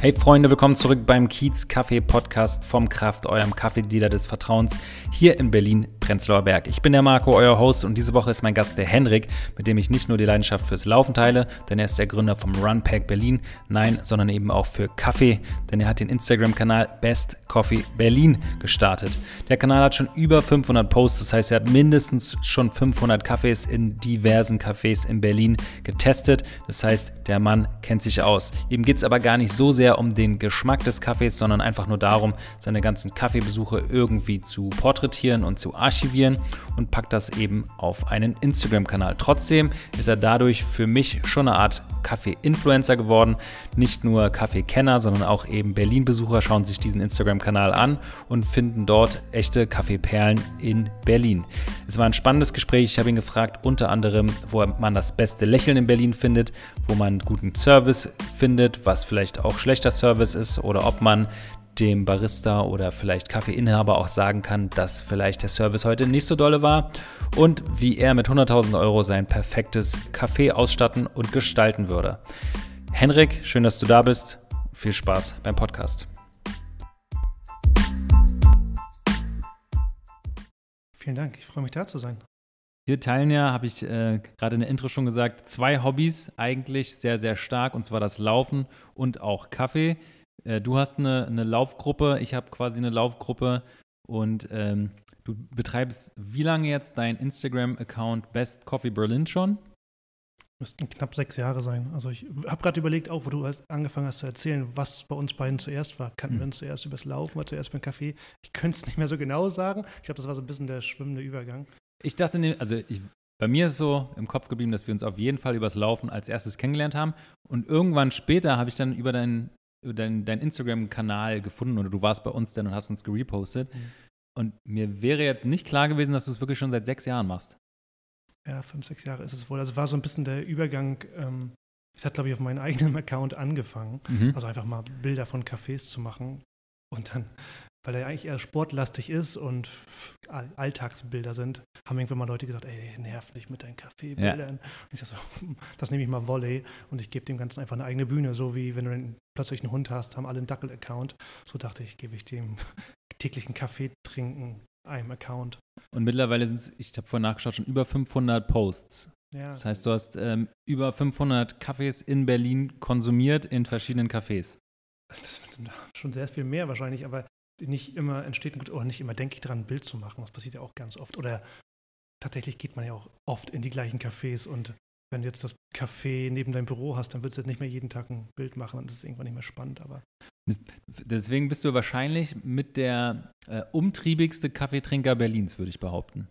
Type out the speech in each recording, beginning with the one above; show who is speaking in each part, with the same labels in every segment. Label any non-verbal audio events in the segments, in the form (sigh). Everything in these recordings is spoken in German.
Speaker 1: Hey Freunde, willkommen zurück beim Kiez Kaffee Podcast vom Kraft, eurem Kaffeedealer des Vertrauens hier in Berlin, Prenzlauer Berg. Ich bin der Marco, euer Host und diese Woche ist mein Gast der Henrik, mit dem ich nicht nur die Leidenschaft fürs Laufen teile, denn er ist der Gründer vom Runpack Berlin, nein, sondern eben auch für Kaffee, denn er hat den Instagram-Kanal Best Coffee Berlin gestartet. Der Kanal hat schon über 500 Posts, das heißt, er hat mindestens schon 500 Kaffees in diversen Cafés in Berlin getestet. Das heißt, der Mann kennt sich aus. Ihm geht es aber gar nicht so sehr um den Geschmack des Kaffees, sondern einfach nur darum, seine ganzen Kaffeebesuche irgendwie zu porträtieren und zu archivieren und packt das eben auf einen Instagram-Kanal. Trotzdem ist er dadurch für mich schon eine Art Kaffee-Influencer geworden. Nicht nur Kaffeekenner, sondern auch eben Berlin-Besucher schauen sich diesen Instagram-Kanal an und finden dort echte Kaffeeperlen in Berlin. Es war ein spannendes Gespräch. Ich habe ihn gefragt, unter anderem, wo man das beste Lächeln in Berlin findet, wo man guten Service findet, was vielleicht auch schlecht schlechter Service ist oder ob man dem Barista oder vielleicht Kaffeeinhaber auch sagen kann, dass vielleicht der Service heute nicht so dolle war und wie er mit 100.000 Euro sein perfektes Café ausstatten und gestalten würde. Henrik, schön, dass du da bist. Viel Spaß beim Podcast.
Speaker 2: Vielen Dank, ich freue mich da zu sein.
Speaker 1: Wir teilen ja, habe ich äh, gerade in der Intro schon gesagt, zwei Hobbys eigentlich sehr, sehr stark, und zwar das Laufen und auch Kaffee. Äh, du hast eine, eine Laufgruppe, ich habe quasi eine Laufgruppe und ähm, du betreibst wie lange jetzt dein Instagram-Account Best Coffee Berlin schon?
Speaker 2: Müssten knapp sechs Jahre sein. Also ich habe gerade überlegt, auch wo du angefangen hast zu erzählen, was bei uns beiden zuerst war. Kannten mhm. wir uns zuerst übers Laufen oder zuerst beim Kaffee? Ich könnte es nicht mehr so genau sagen. Ich glaube, das war so ein bisschen der schwimmende Übergang.
Speaker 1: Ich dachte, ne, also ich, bei mir ist so im Kopf geblieben, dass wir uns auf jeden Fall übers Laufen als erstes kennengelernt haben. Und irgendwann später habe ich dann über deinen dein, dein Instagram-Kanal gefunden oder du warst bei uns dann und hast uns gerepostet. Mhm. Und mir wäre jetzt nicht klar gewesen, dass du es wirklich schon seit sechs Jahren machst.
Speaker 2: Ja, fünf, sechs Jahre ist es wohl. Also war so ein bisschen der Übergang. Ähm, ich hatte, glaube ich, auf meinem (laughs) eigenen Account angefangen. Mhm. Also einfach mal Bilder von Cafés zu machen. Und dann weil er eigentlich eher sportlastig ist und Alltagsbilder sind, haben irgendwann mal Leute gesagt, ey, nerv nicht mit deinen Kaffeebildern. Ja. Und ich sage so, (laughs) das nehme ich mal Volley und ich gebe dem Ganzen einfach eine eigene Bühne, so wie wenn du dann plötzlich einen Hund hast, haben alle einen Dackel-Account. So dachte ich, gebe ich dem (laughs) täglichen Kaffee trinken einem Account.
Speaker 1: Und mittlerweile sind es, ich habe vorhin nachgeschaut, schon über 500 Posts. Ja. Das heißt, du hast ähm, über 500 Kaffees in Berlin konsumiert in verschiedenen Cafés.
Speaker 2: Das sind schon sehr viel mehr wahrscheinlich, aber nicht immer entsteht, oder nicht immer denke ich daran, ein Bild zu machen. Das passiert ja auch ganz oft. Oder tatsächlich geht man ja auch oft in die gleichen Cafés und wenn du jetzt das Café neben deinem Büro hast, dann würdest du jetzt nicht mehr jeden Tag ein Bild machen, dann ist es irgendwann nicht mehr spannend, aber.
Speaker 1: Deswegen bist du wahrscheinlich mit der äh, umtriebigste Kaffeetrinker Berlins, würde ich behaupten.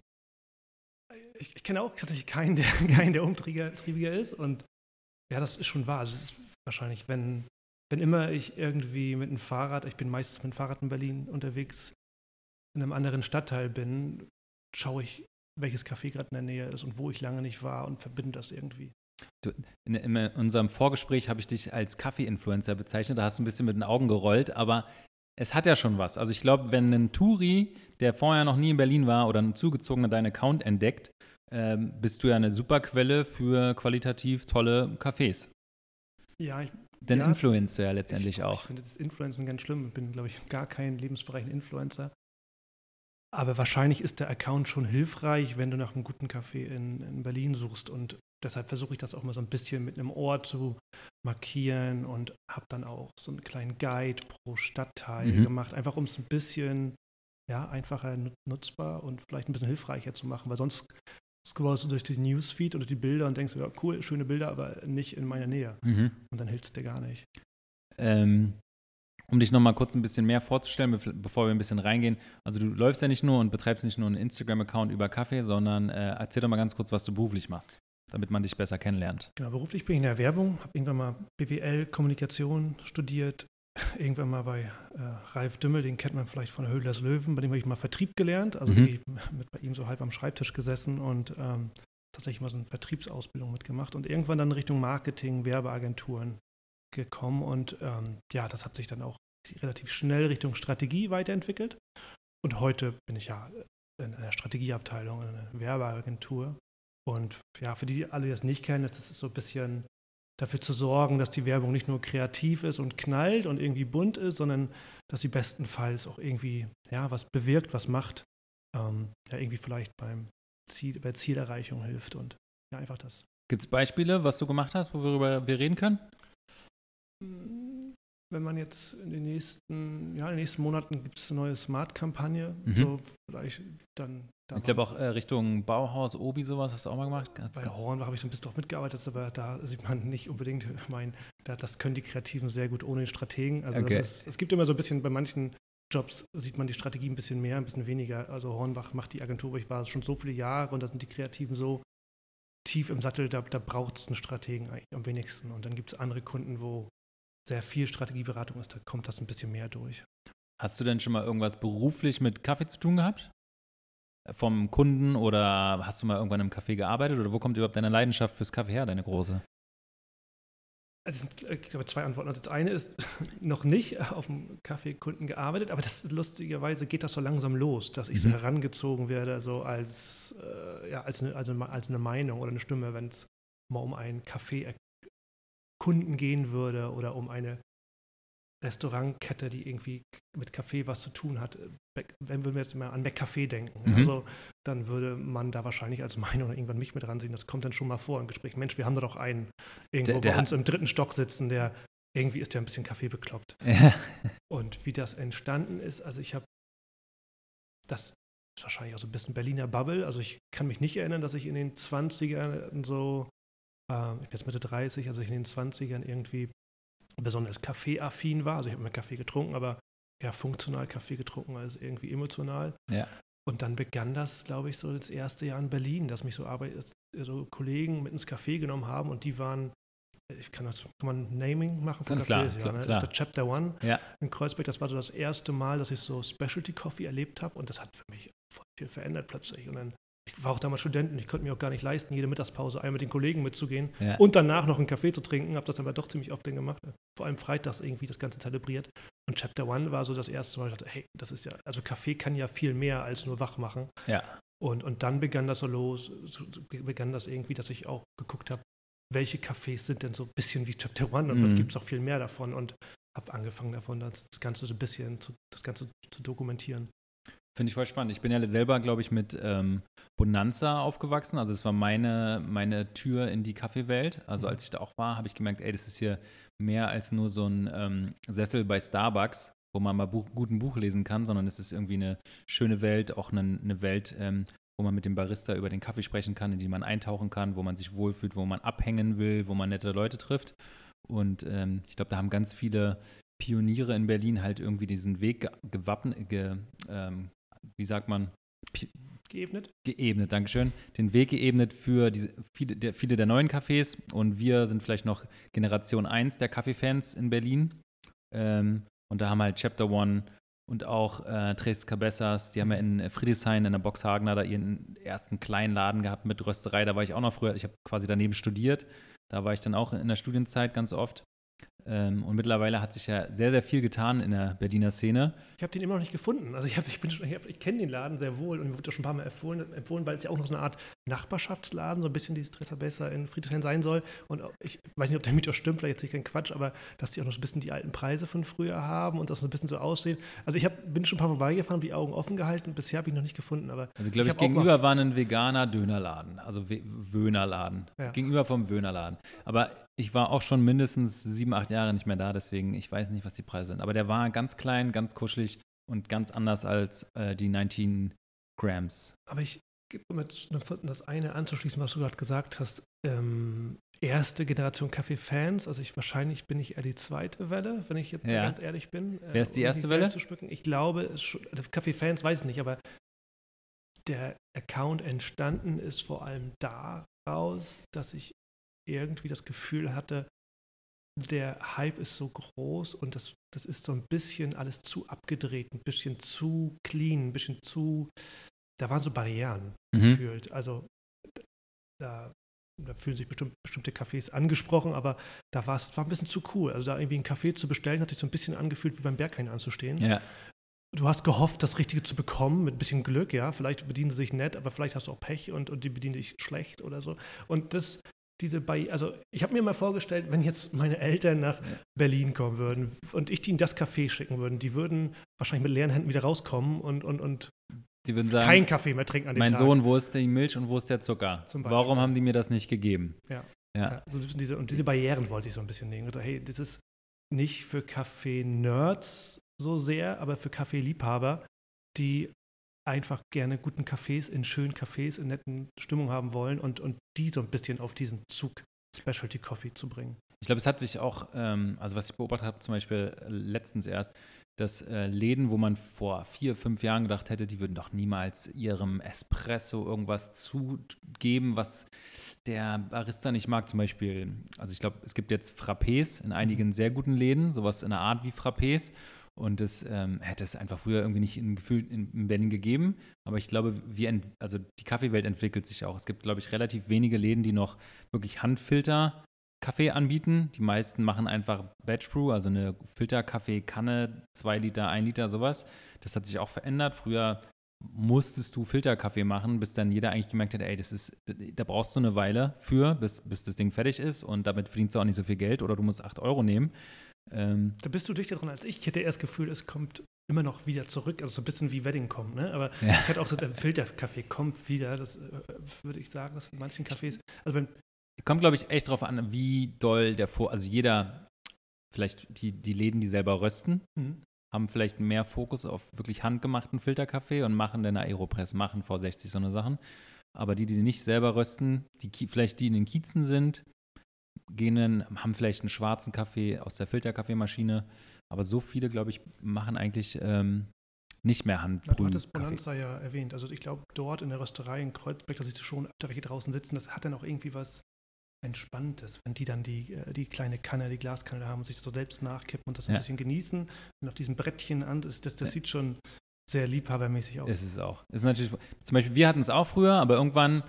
Speaker 2: Ich, ich kenne auch tatsächlich keinen, der, (laughs) keinen, der umtriebiger ist und ja, das ist schon wahr. Also es ist wahrscheinlich, wenn wenn immer ich irgendwie mit dem Fahrrad, ich bin meistens mit dem Fahrrad in Berlin unterwegs, in einem anderen Stadtteil bin, schaue ich, welches Café gerade in der Nähe ist und wo ich lange nicht war und verbinde das irgendwie.
Speaker 1: Du, in, in, unserem Vorgespräch habe ich dich als Kaffee-Influencer bezeichnet, da hast du ein bisschen mit den Augen gerollt, aber es hat ja schon was. Also ich glaube, wenn ein Touri, der vorher noch nie in Berlin war oder ein Zugezogener deinen Account entdeckt, ähm, bist du ja eine super Quelle für qualitativ tolle Cafés.
Speaker 2: Ja, ich
Speaker 1: dann ja, influenzt du ja letztendlich
Speaker 2: ich,
Speaker 1: auch.
Speaker 2: Ich finde das Influencen ganz schlimm. Ich bin, glaube ich, gar kein Lebensbereich ein Influencer. Aber wahrscheinlich ist der Account schon hilfreich, wenn du nach einem guten Café in, in Berlin suchst. Und deshalb versuche ich das auch mal so ein bisschen mit einem Ort zu markieren und habe dann auch so einen kleinen Guide pro Stadtteil mhm. gemacht, einfach um es ein bisschen ja, einfacher nutzbar und vielleicht ein bisschen hilfreicher zu machen, weil sonst scrollst du durch die Newsfeed durch die Bilder und denkst, ja, cool, schöne Bilder, aber nicht in meiner Nähe. Mhm. Und dann hilft es dir gar nicht.
Speaker 1: Ähm, um dich nochmal kurz ein bisschen mehr vorzustellen, bevor wir ein bisschen reingehen. Also du läufst ja nicht nur und betreibst nicht nur einen Instagram-Account über Kaffee, sondern äh, erzähl doch mal ganz kurz, was du beruflich machst, damit man dich besser kennenlernt.
Speaker 2: Genau, beruflich bin ich in der Werbung, habe irgendwann mal BWL, Kommunikation studiert, (laughs) irgendwann mal bei äh, Ralf Dümmel, den kennt man vielleicht von Höhlers Löwen, bei dem habe ich mal Vertrieb gelernt, also mhm. mit bei ihm so halb am Schreibtisch gesessen und ähm, tatsächlich mal so eine Vertriebsausbildung mitgemacht und irgendwann dann Richtung Marketing, Werbeagenturen gekommen und ähm, ja, das hat sich dann auch relativ schnell Richtung Strategie weiterentwickelt. Und heute bin ich ja in der Strategieabteilung, in einer Werbeagentur. Und ja, für die alle, die das nicht kennen, das ist so ein bisschen dafür zu sorgen, dass die Werbung nicht nur kreativ ist und knallt und irgendwie bunt ist, sondern dass sie bestenfalls auch irgendwie ja, was bewirkt, was macht, ähm, ja, irgendwie vielleicht beim Ziel, bei Zielerreichung hilft und ja, einfach das.
Speaker 1: Gibt es Beispiele, was du gemacht hast, worüber wir reden können?
Speaker 2: Wenn man jetzt in den nächsten, ja, in den nächsten Monaten gibt es eine neue Smart-Kampagne,
Speaker 1: Mhm.
Speaker 2: so vielleicht dann. da
Speaker 1: Ich glaube auch äh, Richtung Bauhaus, Obi, sowas hast du auch mal gemacht. Hat's
Speaker 2: Bei
Speaker 1: ge-
Speaker 2: Horn habe ich so ein bisschen drauf mitgearbeitet, aber da sieht man nicht unbedingt, (laughs) mein, da, das können die Kreativen sehr gut ohne den Strategen. Also
Speaker 1: Okay.
Speaker 2: das ist, es gibt immer so ein bisschen, bei manchen Jobs sieht man die Strategie ein bisschen mehr, ein bisschen weniger. Also Hornbach macht die Agentur, wo ich war, schon so viele Jahre und da sind die Kreativen so tief im Sattel, da, da braucht es einen Strategen eigentlich am wenigsten. Und dann gibt es andere Kunden, wo sehr viel Strategieberatung ist, da kommt das ein bisschen mehr durch.
Speaker 1: Hast du denn schon mal irgendwas beruflich mit Kaffee zu tun gehabt? Vom Kunden oder hast du mal irgendwann im Café gearbeitet oder wo kommt überhaupt deine Leidenschaft fürs Kaffee her, deine große?
Speaker 2: Also ich glaube, zwei Antworten. Also das eine ist (laughs) noch nicht auf dem Kaffeekunden gearbeitet, aber das lustigerweise geht das so langsam los, dass ich so
Speaker 1: Mhm.
Speaker 2: herangezogen werde, so als, äh, ja, als, eine, also als eine Meinung oder eine Stimme, wenn es mal um einen Kaffeekunden gehen würde oder um eine Restaurantkette, die irgendwie mit Kaffee was zu tun hat. Back- Wenn wir jetzt mal an McCafé denken,
Speaker 1: Mhm.
Speaker 2: also dann würde man da wahrscheinlich als Meinung oder (laughs) irgendwann mich mit ranziehen. Das kommt dann schon mal vor im Gespräch. Mensch, wir haben da doch einen irgendwo
Speaker 1: Der- der
Speaker 2: bei uns im dritten Stock sitzen, der irgendwie ist der ein bisschen Kaffee bekloppt. (laughs)
Speaker 1: Ja.
Speaker 2: Und wie das entstanden ist, also ich habe das ist wahrscheinlich auch so ein bisschen Berliner Bubble. Also ich kann mich nicht erinnern, dass ich in den 20ern so, äh, ich bin jetzt Mitte 30, also ich in den 20ern irgendwie besonders Kaffeeaffin war. Also ich habe immer Kaffee getrunken, aber eher funktional Kaffee getrunken als irgendwie emotional.
Speaker 1: Ja.
Speaker 2: Und dann begann das, glaube ich, so das erste Jahr in Berlin, dass mich so, Arbeit, so Kollegen mit ins Café genommen haben und die waren, ich kann das, kann man Naming machen von
Speaker 1: Ja,
Speaker 2: Cafés?
Speaker 1: klar,
Speaker 2: ne?
Speaker 1: klar.
Speaker 2: Das ist der Chapter One
Speaker 1: Ja.
Speaker 2: in Kreuzberg. Das war so das erste Mal, dass ich so Specialty Coffee erlebt habe und das hat für mich voll viel verändert plötzlich. Und dann, ich war auch damals Student und ich konnte mir auch gar nicht leisten, jede Mittagspause einmal mit den Kollegen mitzugehen
Speaker 1: Ja.
Speaker 2: und danach noch einen Kaffee zu trinken. Habe das aber doch ziemlich oft dann gemacht. Vor allem freitags irgendwie das Ganze zelebriert. Und Chapter One war so das erste Mal, ich dachte, hey, das ist ja, also Kaffee kann ja viel mehr als nur wach machen.
Speaker 1: Ja.
Speaker 2: Und, und dann begann das so los, so begann das irgendwie, dass ich auch geguckt habe, welche Cafés sind denn so ein bisschen wie Chapter One und was
Speaker 1: Mhm.
Speaker 2: gibt es auch viel mehr davon und habe angefangen davon, das, das Ganze so ein bisschen zu, das Ganze zu dokumentieren.
Speaker 1: Finde ich voll spannend. Ich bin ja selber, glaube ich, mit ähm, Bonanza aufgewachsen. Also es war meine, meine Tür in die Kaffeewelt. Also
Speaker 2: Mhm.
Speaker 1: als ich da auch war, habe ich gemerkt, ey, das ist hier mehr als nur so ein ähm, Sessel bei Starbucks, wo man mal Buch, gut ein Buch lesen kann, sondern es ist irgendwie eine schöne Welt, auch eine, eine Welt, ähm, wo man mit dem Barista über den Kaffee sprechen kann, in die man eintauchen kann, wo man sich wohlfühlt, wo man abhängen will, wo man nette Leute trifft. Und ähm, ich glaube, da haben ganz viele Pioniere in Berlin halt irgendwie diesen Weg ge gewappnet, ge, ähm, wie sagt man,
Speaker 2: Geebnet?
Speaker 1: geebnet, Dankeschön, den Weg geebnet für diese, viele, der, viele der neuen Cafés. Und wir sind vielleicht noch Generation 1 der Kaffeefans in Berlin. Ähm, und da haben halt Chapter One und auch äh, Tres Cabezas, die haben ja in Friedrichshain in der Boxhagener da ihren ersten kleinen Laden gehabt mit Rösterei, da war ich auch noch früher, ich habe quasi daneben studiert, da war ich dann auch in der Studienzeit ganz oft und mittlerweile hat sich ja sehr, sehr viel getan in der Berliner Szene.
Speaker 2: Ich habe den immer noch nicht gefunden. Also ich, hab, ich, bin schon- ich, ich kenne den Laden sehr wohl und mir wurde auch schon ein paar Mal empfohlen, empfohlen weil es ja auch noch so eine Art Nachbarschaftsladen, so ein bisschen dieses besser in Friedrichshain sein soll. Und ich weiß nicht, ob der Mythos stimmt, vielleicht erzähle ich keinen Quatsch, aber dass die auch noch so ein bisschen die alten Preise von früher haben und das so ein bisschen so aussehen. Also ich hab, bin schon ein paar Mal vorbeigefahren, die Augen offen gehalten. Bisher habe ich noch nicht gefunden, aber
Speaker 1: Also, glaube ich,
Speaker 2: mal-
Speaker 1: gegenüber war ein veganer Dönerladen, also Wöhnerladen.
Speaker 2: Ja.
Speaker 1: Gegenüber vom Wöhnerladen. Aber ich war auch schon mindestens sieben, acht Jahre nicht mehr da, deswegen ich weiß nicht, was die Preise sind. Aber der war ganz klein, ganz kuschelig und ganz anders als äh, die 19 Grams.
Speaker 2: Aber ich gebe mit das eine anzuschließen, was du gerade gesagt hast. Ähm, erste Generation Kaffee-Fans, also ich wahrscheinlich bin ich eher die zweite Welle, wenn ich jetzt
Speaker 1: Ja.
Speaker 2: ganz ehrlich bin.
Speaker 1: Wer ist die
Speaker 2: um
Speaker 1: erste
Speaker 2: nicht
Speaker 1: Welle?
Speaker 2: Zu schmücken. Ich glaube, also Kaffee-Fans weiß ich nicht, aber der Account entstanden ist vor allem daraus, dass ich irgendwie das Gefühl hatte, der Hype ist so groß und das, das ist so ein bisschen alles zu abgedreht, ein bisschen zu clean, ein bisschen zu, da waren so Barrieren
Speaker 1: Mhm.
Speaker 2: gefühlt. Also da, da fühlen sich bestimmt, bestimmte Cafés angesprochen, aber da war es war ein bisschen zu cool. Also da irgendwie einen Kaffee zu bestellen, hat sich so ein bisschen angefühlt, wie beim Berghain anzustehen.
Speaker 1: Ja,
Speaker 2: Du hast gehofft, das Richtige zu bekommen, mit ein bisschen Glück, ja. Vielleicht bedienen sie sich nett, aber vielleicht hast du auch Pech und, und die bedienen dich schlecht oder so. Und das, diese bei, also ich habe mir mal vorgestellt, wenn jetzt meine Eltern nach. Berlin kommen würden und ich die in das Café schicken würden, die würden wahrscheinlich mit leeren Händen wieder rauskommen und, und, und
Speaker 1: die würden sagen,
Speaker 2: keinen Kaffee mehr trinken an
Speaker 1: dem Mein Tag. Sohn, wo ist die Milch und wo ist der Zucker? Warum haben die mir das nicht gegeben?
Speaker 2: Ja. ja. ja so diese, und diese Barrieren wollte ich so ein bisschen nehmen. Hey, das ist nicht für Kaffee-Nerds so sehr, aber für Kaffeeliebhaber, die einfach gerne guten Cafés in schönen Cafés in netten Stimmung haben wollen und, und die so ein bisschen auf diesen Zug Specialty Coffee zu bringen.
Speaker 1: Ich glaube, es hat sich auch, ähm, also was ich beobachtet habe, zum Beispiel letztens erst, dass äh, Läden, wo man vor vier, fünf Jahren gedacht hätte, die würden doch niemals ihrem Espresso irgendwas zugeben, was der Barista nicht mag. Zum Beispiel, also ich glaube, es gibt jetzt Frappés in einigen mhm. sehr guten Läden, sowas in der Art wie Frappés. Und das ähm, hätte es einfach früher irgendwie nicht in, Gefühl in, in Berlin gegeben. Aber ich glaube, wir also die Kaffeewelt entwickelt sich auch. Es gibt, glaube ich, relativ wenige Läden, die noch wirklich Handfilter Kaffee anbieten. Die meisten machen einfach Batch Brew, also eine Filterkaffeekanne, zwei Liter, ein Liter, sowas. Das hat sich auch verändert. Früher musstest du Filterkaffee machen, bis dann jeder eigentlich gemerkt hat, ey, das ist, da brauchst du eine Weile für, bis, bis das Ding fertig ist und damit verdienst du auch nicht so viel Geld oder du musst 8 Euro nehmen.
Speaker 2: Ähm, da bist du dichter dran als ich. Ich hätte erst das Gefühl, es kommt immer noch wieder zurück, also so ein bisschen wie Wedding kommt, ne? Aber ja. ich hatte auch so, der Filterkaffee kommt wieder, das äh, würde ich sagen, dass in manchen Cafés, also
Speaker 1: wenn Kommt, glaube ich, echt drauf an, wie doll der Vor, also jeder, vielleicht die, die Läden, die selber rösten, mhm. haben vielleicht mehr Fokus auf wirklich handgemachten Filterkaffee und machen dann Aeropress, machen V60 so eine Sachen. Aber die, die nicht selber rösten, die vielleicht die in den Kiezen sind, gehen dann, haben vielleicht einen schwarzen Kaffee aus der Filterkaffeemaschine. Aber so viele, glaube ich, machen eigentlich ähm, nicht mehr Handbrühen.
Speaker 2: Du hattest Bonanza ja erwähnt. Also ich glaube, dort in der Rösterei in Kreuzberg, da siehst du schon öfter welche draußen sitzen, das hat dann auch irgendwie was Entspanntes, wenn die dann die, äh, die kleine Kanne, die Glaskanne da haben und sich das so selbst nachkippen und das ja. ein bisschen genießen und auf diesem Brettchen an, das, das, das ja. sieht schon sehr liebhabermäßig aus.
Speaker 1: Ist es auch. Ist natürlich, zum Beispiel, wir hatten es auch früher, aber irgendwann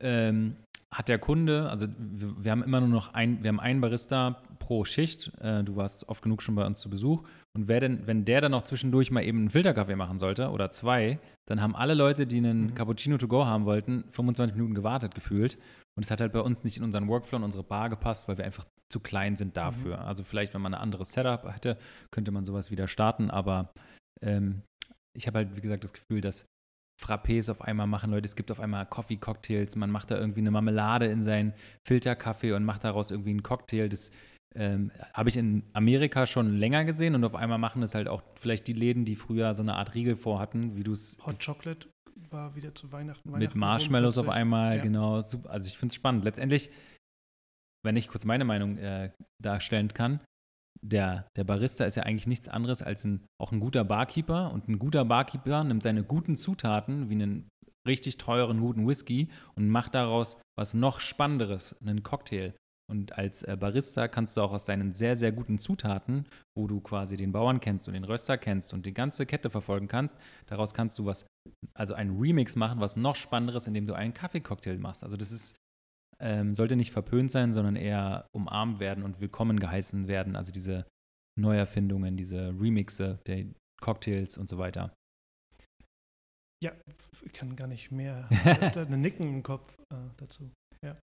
Speaker 1: ähm, hat der Kunde, also wir, wir, haben immer nur noch ein, wir haben einen Barista pro Schicht. Äh, du warst oft genug schon bei uns zu Besuch. Und wer denn, wenn der dann noch zwischendurch mal eben einen Filterkaffee machen sollte oder zwei, dann haben alle Leute, die einen mhm. Cappuccino to go haben wollten, 25 Minuten gewartet gefühlt. Und es hat halt bei uns nicht in unseren Workflow, in unsere Bar gepasst, weil wir einfach zu klein sind dafür. Mhm. Also vielleicht, wenn man ein anderes Setup hätte, könnte man sowas wieder starten. Aber ähm, ich habe halt, wie gesagt, das Gefühl, dass Frappés auf einmal machen Leute, es gibt auf einmal Coffee-Cocktails, man macht da irgendwie eine Marmelade in seinen Filterkaffee und macht daraus irgendwie einen Cocktail. Das ähm, habe ich in Amerika schon länger gesehen und auf einmal machen es halt auch vielleicht die Läden, die früher so eine Art Riegel vorhatten, wie du es.
Speaker 2: Hot Chocolate war wieder zu Weihnachten.
Speaker 1: Weihnachten mit Marshmallows auf einmal, ja. genau. Also ich finde es spannend. Letztendlich, wenn ich kurz meine Meinung äh, darstellen kann, der, der Barista ist ja eigentlich nichts anderes als ein, auch ein guter Barkeeper. Und ein guter Barkeeper nimmt seine guten Zutaten, wie einen richtig teuren, guten Whisky, und macht daraus was noch Spannenderes, einen Cocktail. Und als äh, Barista kannst du auch aus deinen sehr, sehr guten Zutaten, wo du quasi den Bauern kennst und den Röster kennst und die ganze Kette verfolgen kannst, daraus kannst du was, also einen Remix machen, was noch spannenderes, indem du einen Kaffeecocktail machst. Also das ist, ähm, sollte nicht verpönt sein, sondern eher umarmt werden und willkommen geheißen werden. Also diese Neuerfindungen, diese Remixe der Cocktails und so weiter.
Speaker 2: Ja, ich kann gar nicht mehr. (laughs) eine Nicken im Kopf äh, dazu. Ja.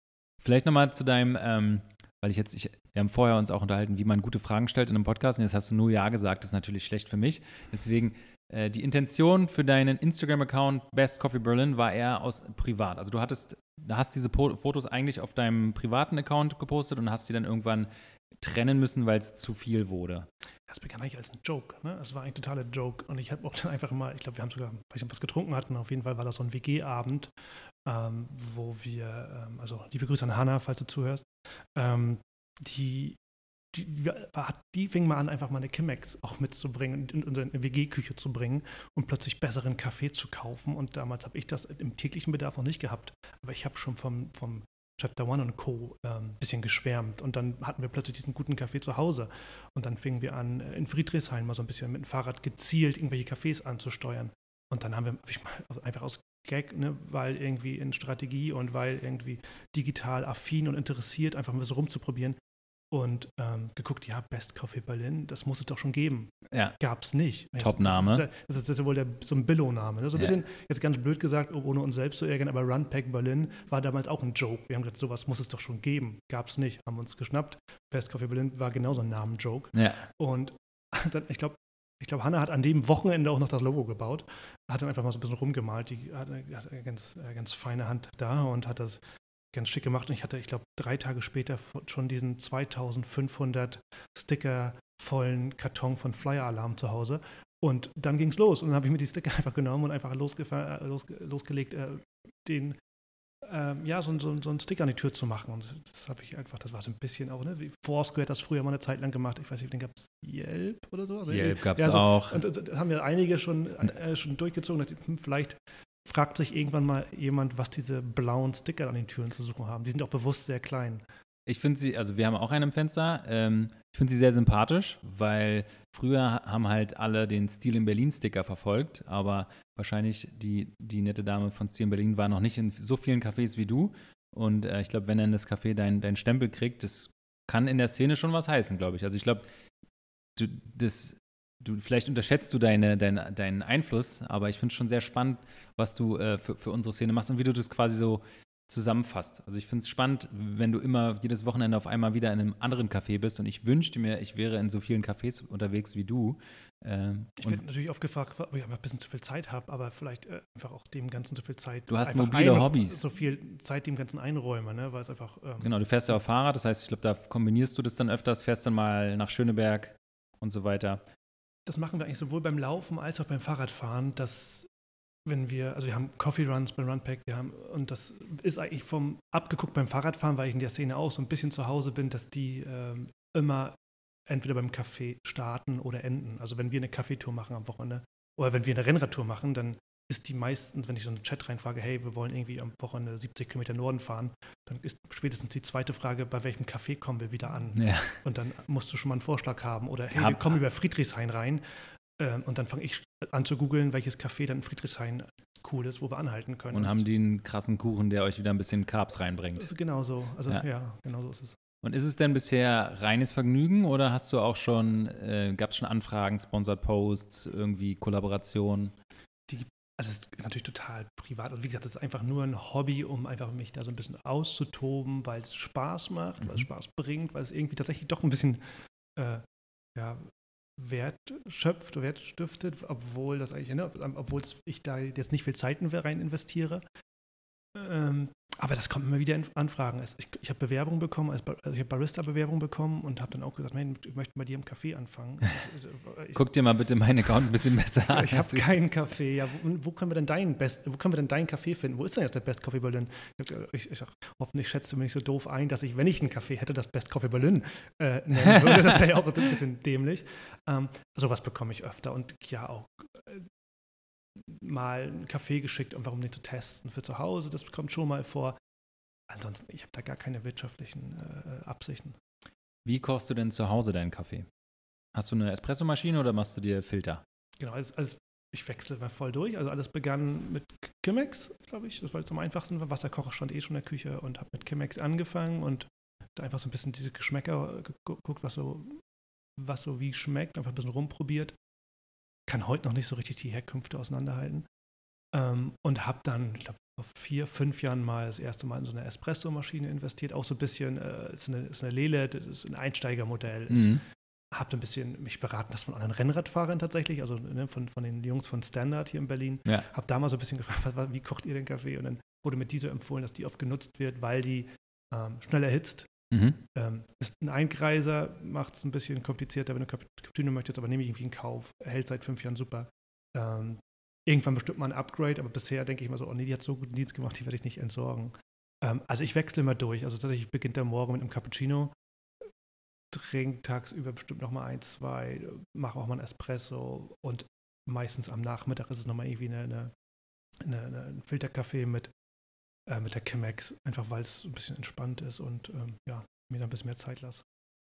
Speaker 1: Vielleicht nochmal zu deinem, ähm, weil ich jetzt, ich, wir haben vorher uns auch unterhalten, wie man gute Fragen stellt in einem Podcast und jetzt hast du nur Ja gesagt, das ist natürlich schlecht für mich. Deswegen, äh, die Intention für deinen Instagram-Account Best Coffee Berlin war eher aus privat. Also du hattest, du hast diese po Fotos eigentlich auf deinem privaten Account gepostet und hast sie dann irgendwann trennen müssen, weil es zu viel wurde.
Speaker 2: Das begann eigentlich als ein Joke. Ne? War ein totaler Joke. Und ich habe auch dann einfach mal, ich glaube, wir haben sogar, weil ich was getrunken hatten, auf jeden Fall war das so ein WG-Abend ähm, wo wir, ähm, also liebe Grüße an Hannah, falls du zuhörst, ähm, die, die, die fing mal an, einfach mal eine Chemex auch mitzubringen und in unsere WG-Küche zu bringen und plötzlich besseren Kaffee zu kaufen. Und damals habe ich das im täglichen Bedarf noch nicht gehabt. Aber ich habe schon vom, vom Chapter One und Co. ein ähm, bisschen geschwärmt. Und dann hatten wir plötzlich diesen guten Kaffee zu Hause. Und dann fingen wir an, in Friedrichshain mal so ein bisschen mit dem Fahrrad gezielt irgendwelche Cafés anzusteuern. Und dann haben wir hab ich mal einfach aus Gag, ne, weil irgendwie in Strategie und weil irgendwie digital affin und interessiert, einfach mal so rumzuprobieren, und ähm, geguckt, ja, Best Coffee Berlin, das muss es doch schon geben.
Speaker 1: Ja.
Speaker 2: Gab es nicht.
Speaker 1: Top-Name.
Speaker 2: Das das ist, das ist wohl der, so ein Billo-Name. Ne? So ein
Speaker 1: Ja.
Speaker 2: bisschen, jetzt ganz blöd gesagt, ohne uns selbst zu ärgern, aber Runpack Berlin war damals auch ein Joke. Wir haben gesagt, sowas muss es doch schon geben. Gab es nicht. Haben uns geschnappt. Best Coffee Berlin war genauso ein Namen-Joke.
Speaker 1: Ja.
Speaker 2: Und (laughs) dann, ich glaube, ich glaube, Hanna hat an dem Wochenende auch noch das Logo gebaut. Hat dann einfach mal so ein bisschen rumgemalt. Die hat, hat eine ganz, äh, ganz feine Hand da und hat das ganz schick gemacht. Und ich hatte, ich glaube, drei Tage später schon diesen 2500 Sticker vollen Karton von Flyer Alarm zu Hause. Und dann ging es los. Und dann habe ich mir die Sticker (laughs) einfach genommen und einfach äh, losge losgelegt, äh, den ähm, ja, so, so, so einen Sticker an die Tür zu machen. Und das, das habe ich einfach, das war so ein bisschen auch, ne? Wie Foursquare hat das früher mal eine Zeit lang gemacht. Ich weiß nicht, den gab es Yelp oder so.
Speaker 1: Yelp gab es
Speaker 2: ja, so,
Speaker 1: auch.
Speaker 2: Und äh, da haben ja einige schon, äh, schon durchgezogen. hm, Vielleicht fragt sich irgendwann mal jemand, was diese blauen Sticker an den Türen zu suchen haben. Die sind auch bewusst sehr klein.
Speaker 1: Ich finde sie, also wir haben auch einen im Fenster. Ähm, ich finde sie sehr sympathisch, weil früher haben halt alle den Stil in Berlin-Sticker verfolgt, aber wahrscheinlich die, die nette Dame von Stil in Berlin war noch nicht in so vielen Cafés wie du. Und äh, ich glaube, wenn dann das Café deinen dein Stempel kriegt, das kann in der Szene schon was heißen, glaube ich. Also ich glaube, das, du, vielleicht unterschätzt du deine, deine, deinen Einfluss, aber ich finde es schon sehr spannend, was du äh, für, für unsere Szene machst und wie du das quasi so zusammenfasst. Also ich finde es spannend, wenn du immer jedes Wochenende auf einmal wieder in einem anderen Café bist und ich wünschte mir, ich wäre in so vielen Cafés unterwegs wie du. Ähm,
Speaker 2: Ich werde natürlich oft gefragt, ob ich einfach ein bisschen zu viel Zeit habe, aber vielleicht äh, einfach auch dem Ganzen zu viel Zeit.
Speaker 1: Du hast mobile Hobbys.
Speaker 2: So viel Zeit dem Ganzen einräume, ne? weil es einfach. Ähm,
Speaker 1: genau, du fährst ja auf Fahrrad, das heißt, ich glaube, da kombinierst du das dann öfters, fährst dann mal nach Schöneberg und so weiter.
Speaker 2: Das machen wir eigentlich sowohl beim Laufen als auch beim Fahrradfahren, dass wenn wir, also wir haben Coffee Runs beim Runpack, wir haben, und das ist eigentlich vom abgeguckt beim Fahrradfahren, weil ich in der Szene auch so ein bisschen zu Hause bin, dass die ähm, immer entweder beim Café starten oder enden. Also wenn wir eine Kaffeetour machen am Wochenende oder wenn wir eine Rennradtour machen, dann ist die meisten, wenn ich so einen Chat reinfrage, hey, wir wollen irgendwie am Wochenende 70 Kilometer Norden fahren, dann ist spätestens die zweite Frage, bei welchem Café kommen wir wieder an?
Speaker 1: Ja.
Speaker 2: Und dann musst du schon mal einen Vorschlag haben. Oder hey,
Speaker 1: Ja,
Speaker 2: wir kommen über Friedrichshain rein. Ähm, und dann fange ich an zu googeln, welches Café dann in Friedrichshain cool ist, wo wir anhalten können.
Speaker 1: Und haben die einen krassen Kuchen, der euch wieder ein bisschen Carbs reinbringt.
Speaker 2: ist genau so. Also
Speaker 1: Ja.
Speaker 2: ja, genau so ist es.
Speaker 1: Und ist es denn bisher reines Vergnügen oder hast du auch schon, äh, gab es schon Anfragen, Sponsored Posts, irgendwie Kollaborationen?
Speaker 2: Also es ist natürlich total privat. Und wie gesagt, das ist einfach nur ein Hobby, um einfach mich da so ein bisschen auszutoben, weil es Spaß macht, weil es
Speaker 1: Mhm.
Speaker 2: Spaß bringt, weil es irgendwie tatsächlich doch ein bisschen äh, ja, Wert schöpft, Wert stiftet, obwohl das eigentlich, ne, obwohl ich da jetzt nicht viel Zeit in- rein investiere. Ähm, aber das kommt immer wieder in Anfragen. Ich, ich habe Bewerbungen bekommen, also ich habe Barista-Bewerbungen bekommen und habe dann auch gesagt, nein, ich möchte bei dir im Café anfangen. (laughs) Ich,
Speaker 1: Guck dir mal bitte meinen Account ein bisschen besser an.
Speaker 2: ich habe keinen Kaffee. Ja, wo, wo können wir denn deinen Best, wo können wir denn deinen Kaffee finden? Wo ist denn jetzt der Best Coffee Berlin? Ich, ich, hoffentlich schätzt du mich nicht so doof ein, dass ich, wenn ich einen Kaffee hätte, das Best Coffee Berlin äh, nennen würde. Das wäre ja auch ein bisschen dämlich. Ähm, sowas bekomme ich öfter und ja auch äh, mal einen Kaffee geschickt, einfach um den zu testen für zu Hause. Das kommt schon mal vor. Ansonsten, ich habe da gar keine wirtschaftlichen äh, Absichten.
Speaker 1: Wie kochst du denn zu Hause deinen Kaffee? Hast du eine Espressomaschine oder machst du dir Filter?
Speaker 2: Genau, also, also ich wechsle mal voll durch. Also alles begann mit Chemex, glaube ich. Das war jetzt am einfachsten. Wasserkocher stand eh schon in der Küche und habe mit Chemex angefangen und da einfach so ein bisschen diese Geschmäcker geguckt, was so, was so wie schmeckt, einfach ein bisschen rumprobiert. Kann heute noch nicht so richtig die Herkünfte auseinanderhalten. Ähm, und habe dann, ich glaube, vor vier, fünf Jahren mal das erste Mal in so eine Espresso-Maschine investiert. Auch so ein bisschen, äh, ist, eine, ist eine Lele, das ist ein Einsteigermodell. Ist,
Speaker 1: Mhm.
Speaker 2: habe ein bisschen mich beraten lassen von anderen Rennradfahrern tatsächlich, also ne, von, von den Jungs von Standard hier in Berlin.
Speaker 1: Ja.
Speaker 2: Habe da mal so ein bisschen gefragt, was, wie kocht ihr den Kaffee? Und dann wurde mir diese empfohlen, dass die oft genutzt wird, weil die ähm, schnell erhitzt.
Speaker 1: Mhm.
Speaker 2: Ähm, ein Einkreiser, macht es ein bisschen komplizierter, wenn du Cappuccino möchtest, aber nehme ich irgendwie in Kauf. Hält seit fünf Jahren super. Ähm, irgendwann bestimmt mal ein Upgrade, aber bisher denke ich mal so, oh nee, die hat so guten Dienst gemacht, die werde ich nicht entsorgen. Ähm, also ich wechsle immer durch. Also tatsächlich beginnt der Morgen mit einem Cappuccino, trinke tagsüber bestimmt noch mal ein, zwei, mache auch mal einen Espresso und meistens am Nachmittag ist es nochmal irgendwie eine, eine, eine, eine, ein Filterkaffee mit, äh, mit der Chemex, einfach weil es ein bisschen entspannt ist und ähm, ja, mir da ein bisschen mehr Zeit lasse.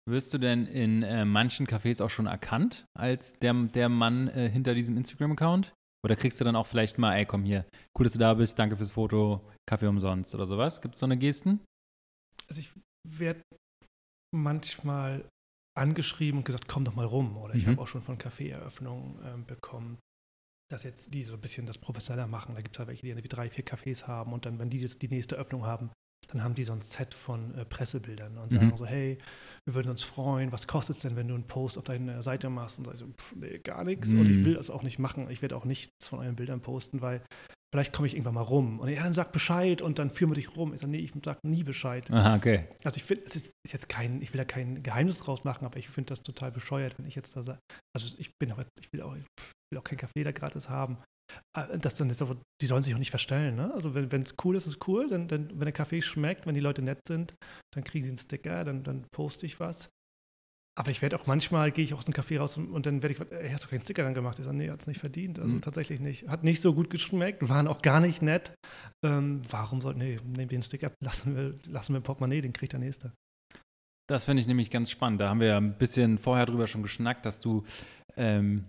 Speaker 1: Wirst du denn in äh, manchen Cafés auch schon erkannt als der, der Mann äh, hinter diesem Instagram-Account? Oder kriegst du dann auch vielleicht mal, ey, komm hier, cool, dass du da bist, danke fürs Foto, Kaffee umsonst oder sowas? Gibt es so eine Gesten?
Speaker 2: Also ich werde manchmal angeschrieben und gesagt, komm doch mal rum. Oder ich
Speaker 1: Mhm.
Speaker 2: habe auch schon von Kaffeeeröffnungen ähm, bekommen, dass jetzt die so ein bisschen das professioneller machen. Da gibt es ja welche, die irgendwie drei, vier Cafés haben und dann, wenn die jetzt die nächste Öffnung haben, dann haben die so ein Set von äh, Pressebildern und sagen
Speaker 1: Mhm.
Speaker 2: so, hey, wir würden uns freuen, was kostet es denn, wenn du einen Post auf deine Seite machst? Und sag ich so, pff, nee, gar nichts. Und
Speaker 1: Mhm.
Speaker 2: ich will das auch nicht machen. Ich werde auch nichts von euren Bildern posten, weil vielleicht komme ich irgendwann mal rum. Und ja, dann sag Bescheid und dann führen wir dich rum. Ich sage, nee, ich sage nie Bescheid.
Speaker 1: Aha, okay.
Speaker 2: Also ich finde, es ist jetzt kein, ich will da kein Geheimnis draus machen, aber ich finde das total bescheuert, wenn ich jetzt da sage, also ich bin aber, ich will auch, ich will auch kein Kaffee da gratis haben. Äh, Das dann ist aber, die sollen sich auch nicht verstellen, ne? Also wenn es cool ist, ist es cool, dann, dann, wenn der Kaffee schmeckt, wenn die Leute nett sind, dann kriegen sie einen Sticker, dann, dann poste ich was. Aber ich werde auch manchmal, gehe ich aus dem Café raus und, und dann werde ich, ey, hast du keinen Sticker dran gemacht? Ich sage, nee, hat es nicht verdient. Also
Speaker 1: Mhm.
Speaker 2: tatsächlich nicht. Hat nicht so gut geschmeckt, waren auch gar nicht nett. Ähm, warum soll, nee, nehmen wir einen Sticker, lassen wir, lassen wir ein Portemonnaie, den kriegt der Nächste.
Speaker 1: Das finde ich nämlich ganz spannend. Da haben wir ja ein bisschen vorher drüber schon geschnackt, dass du ähm,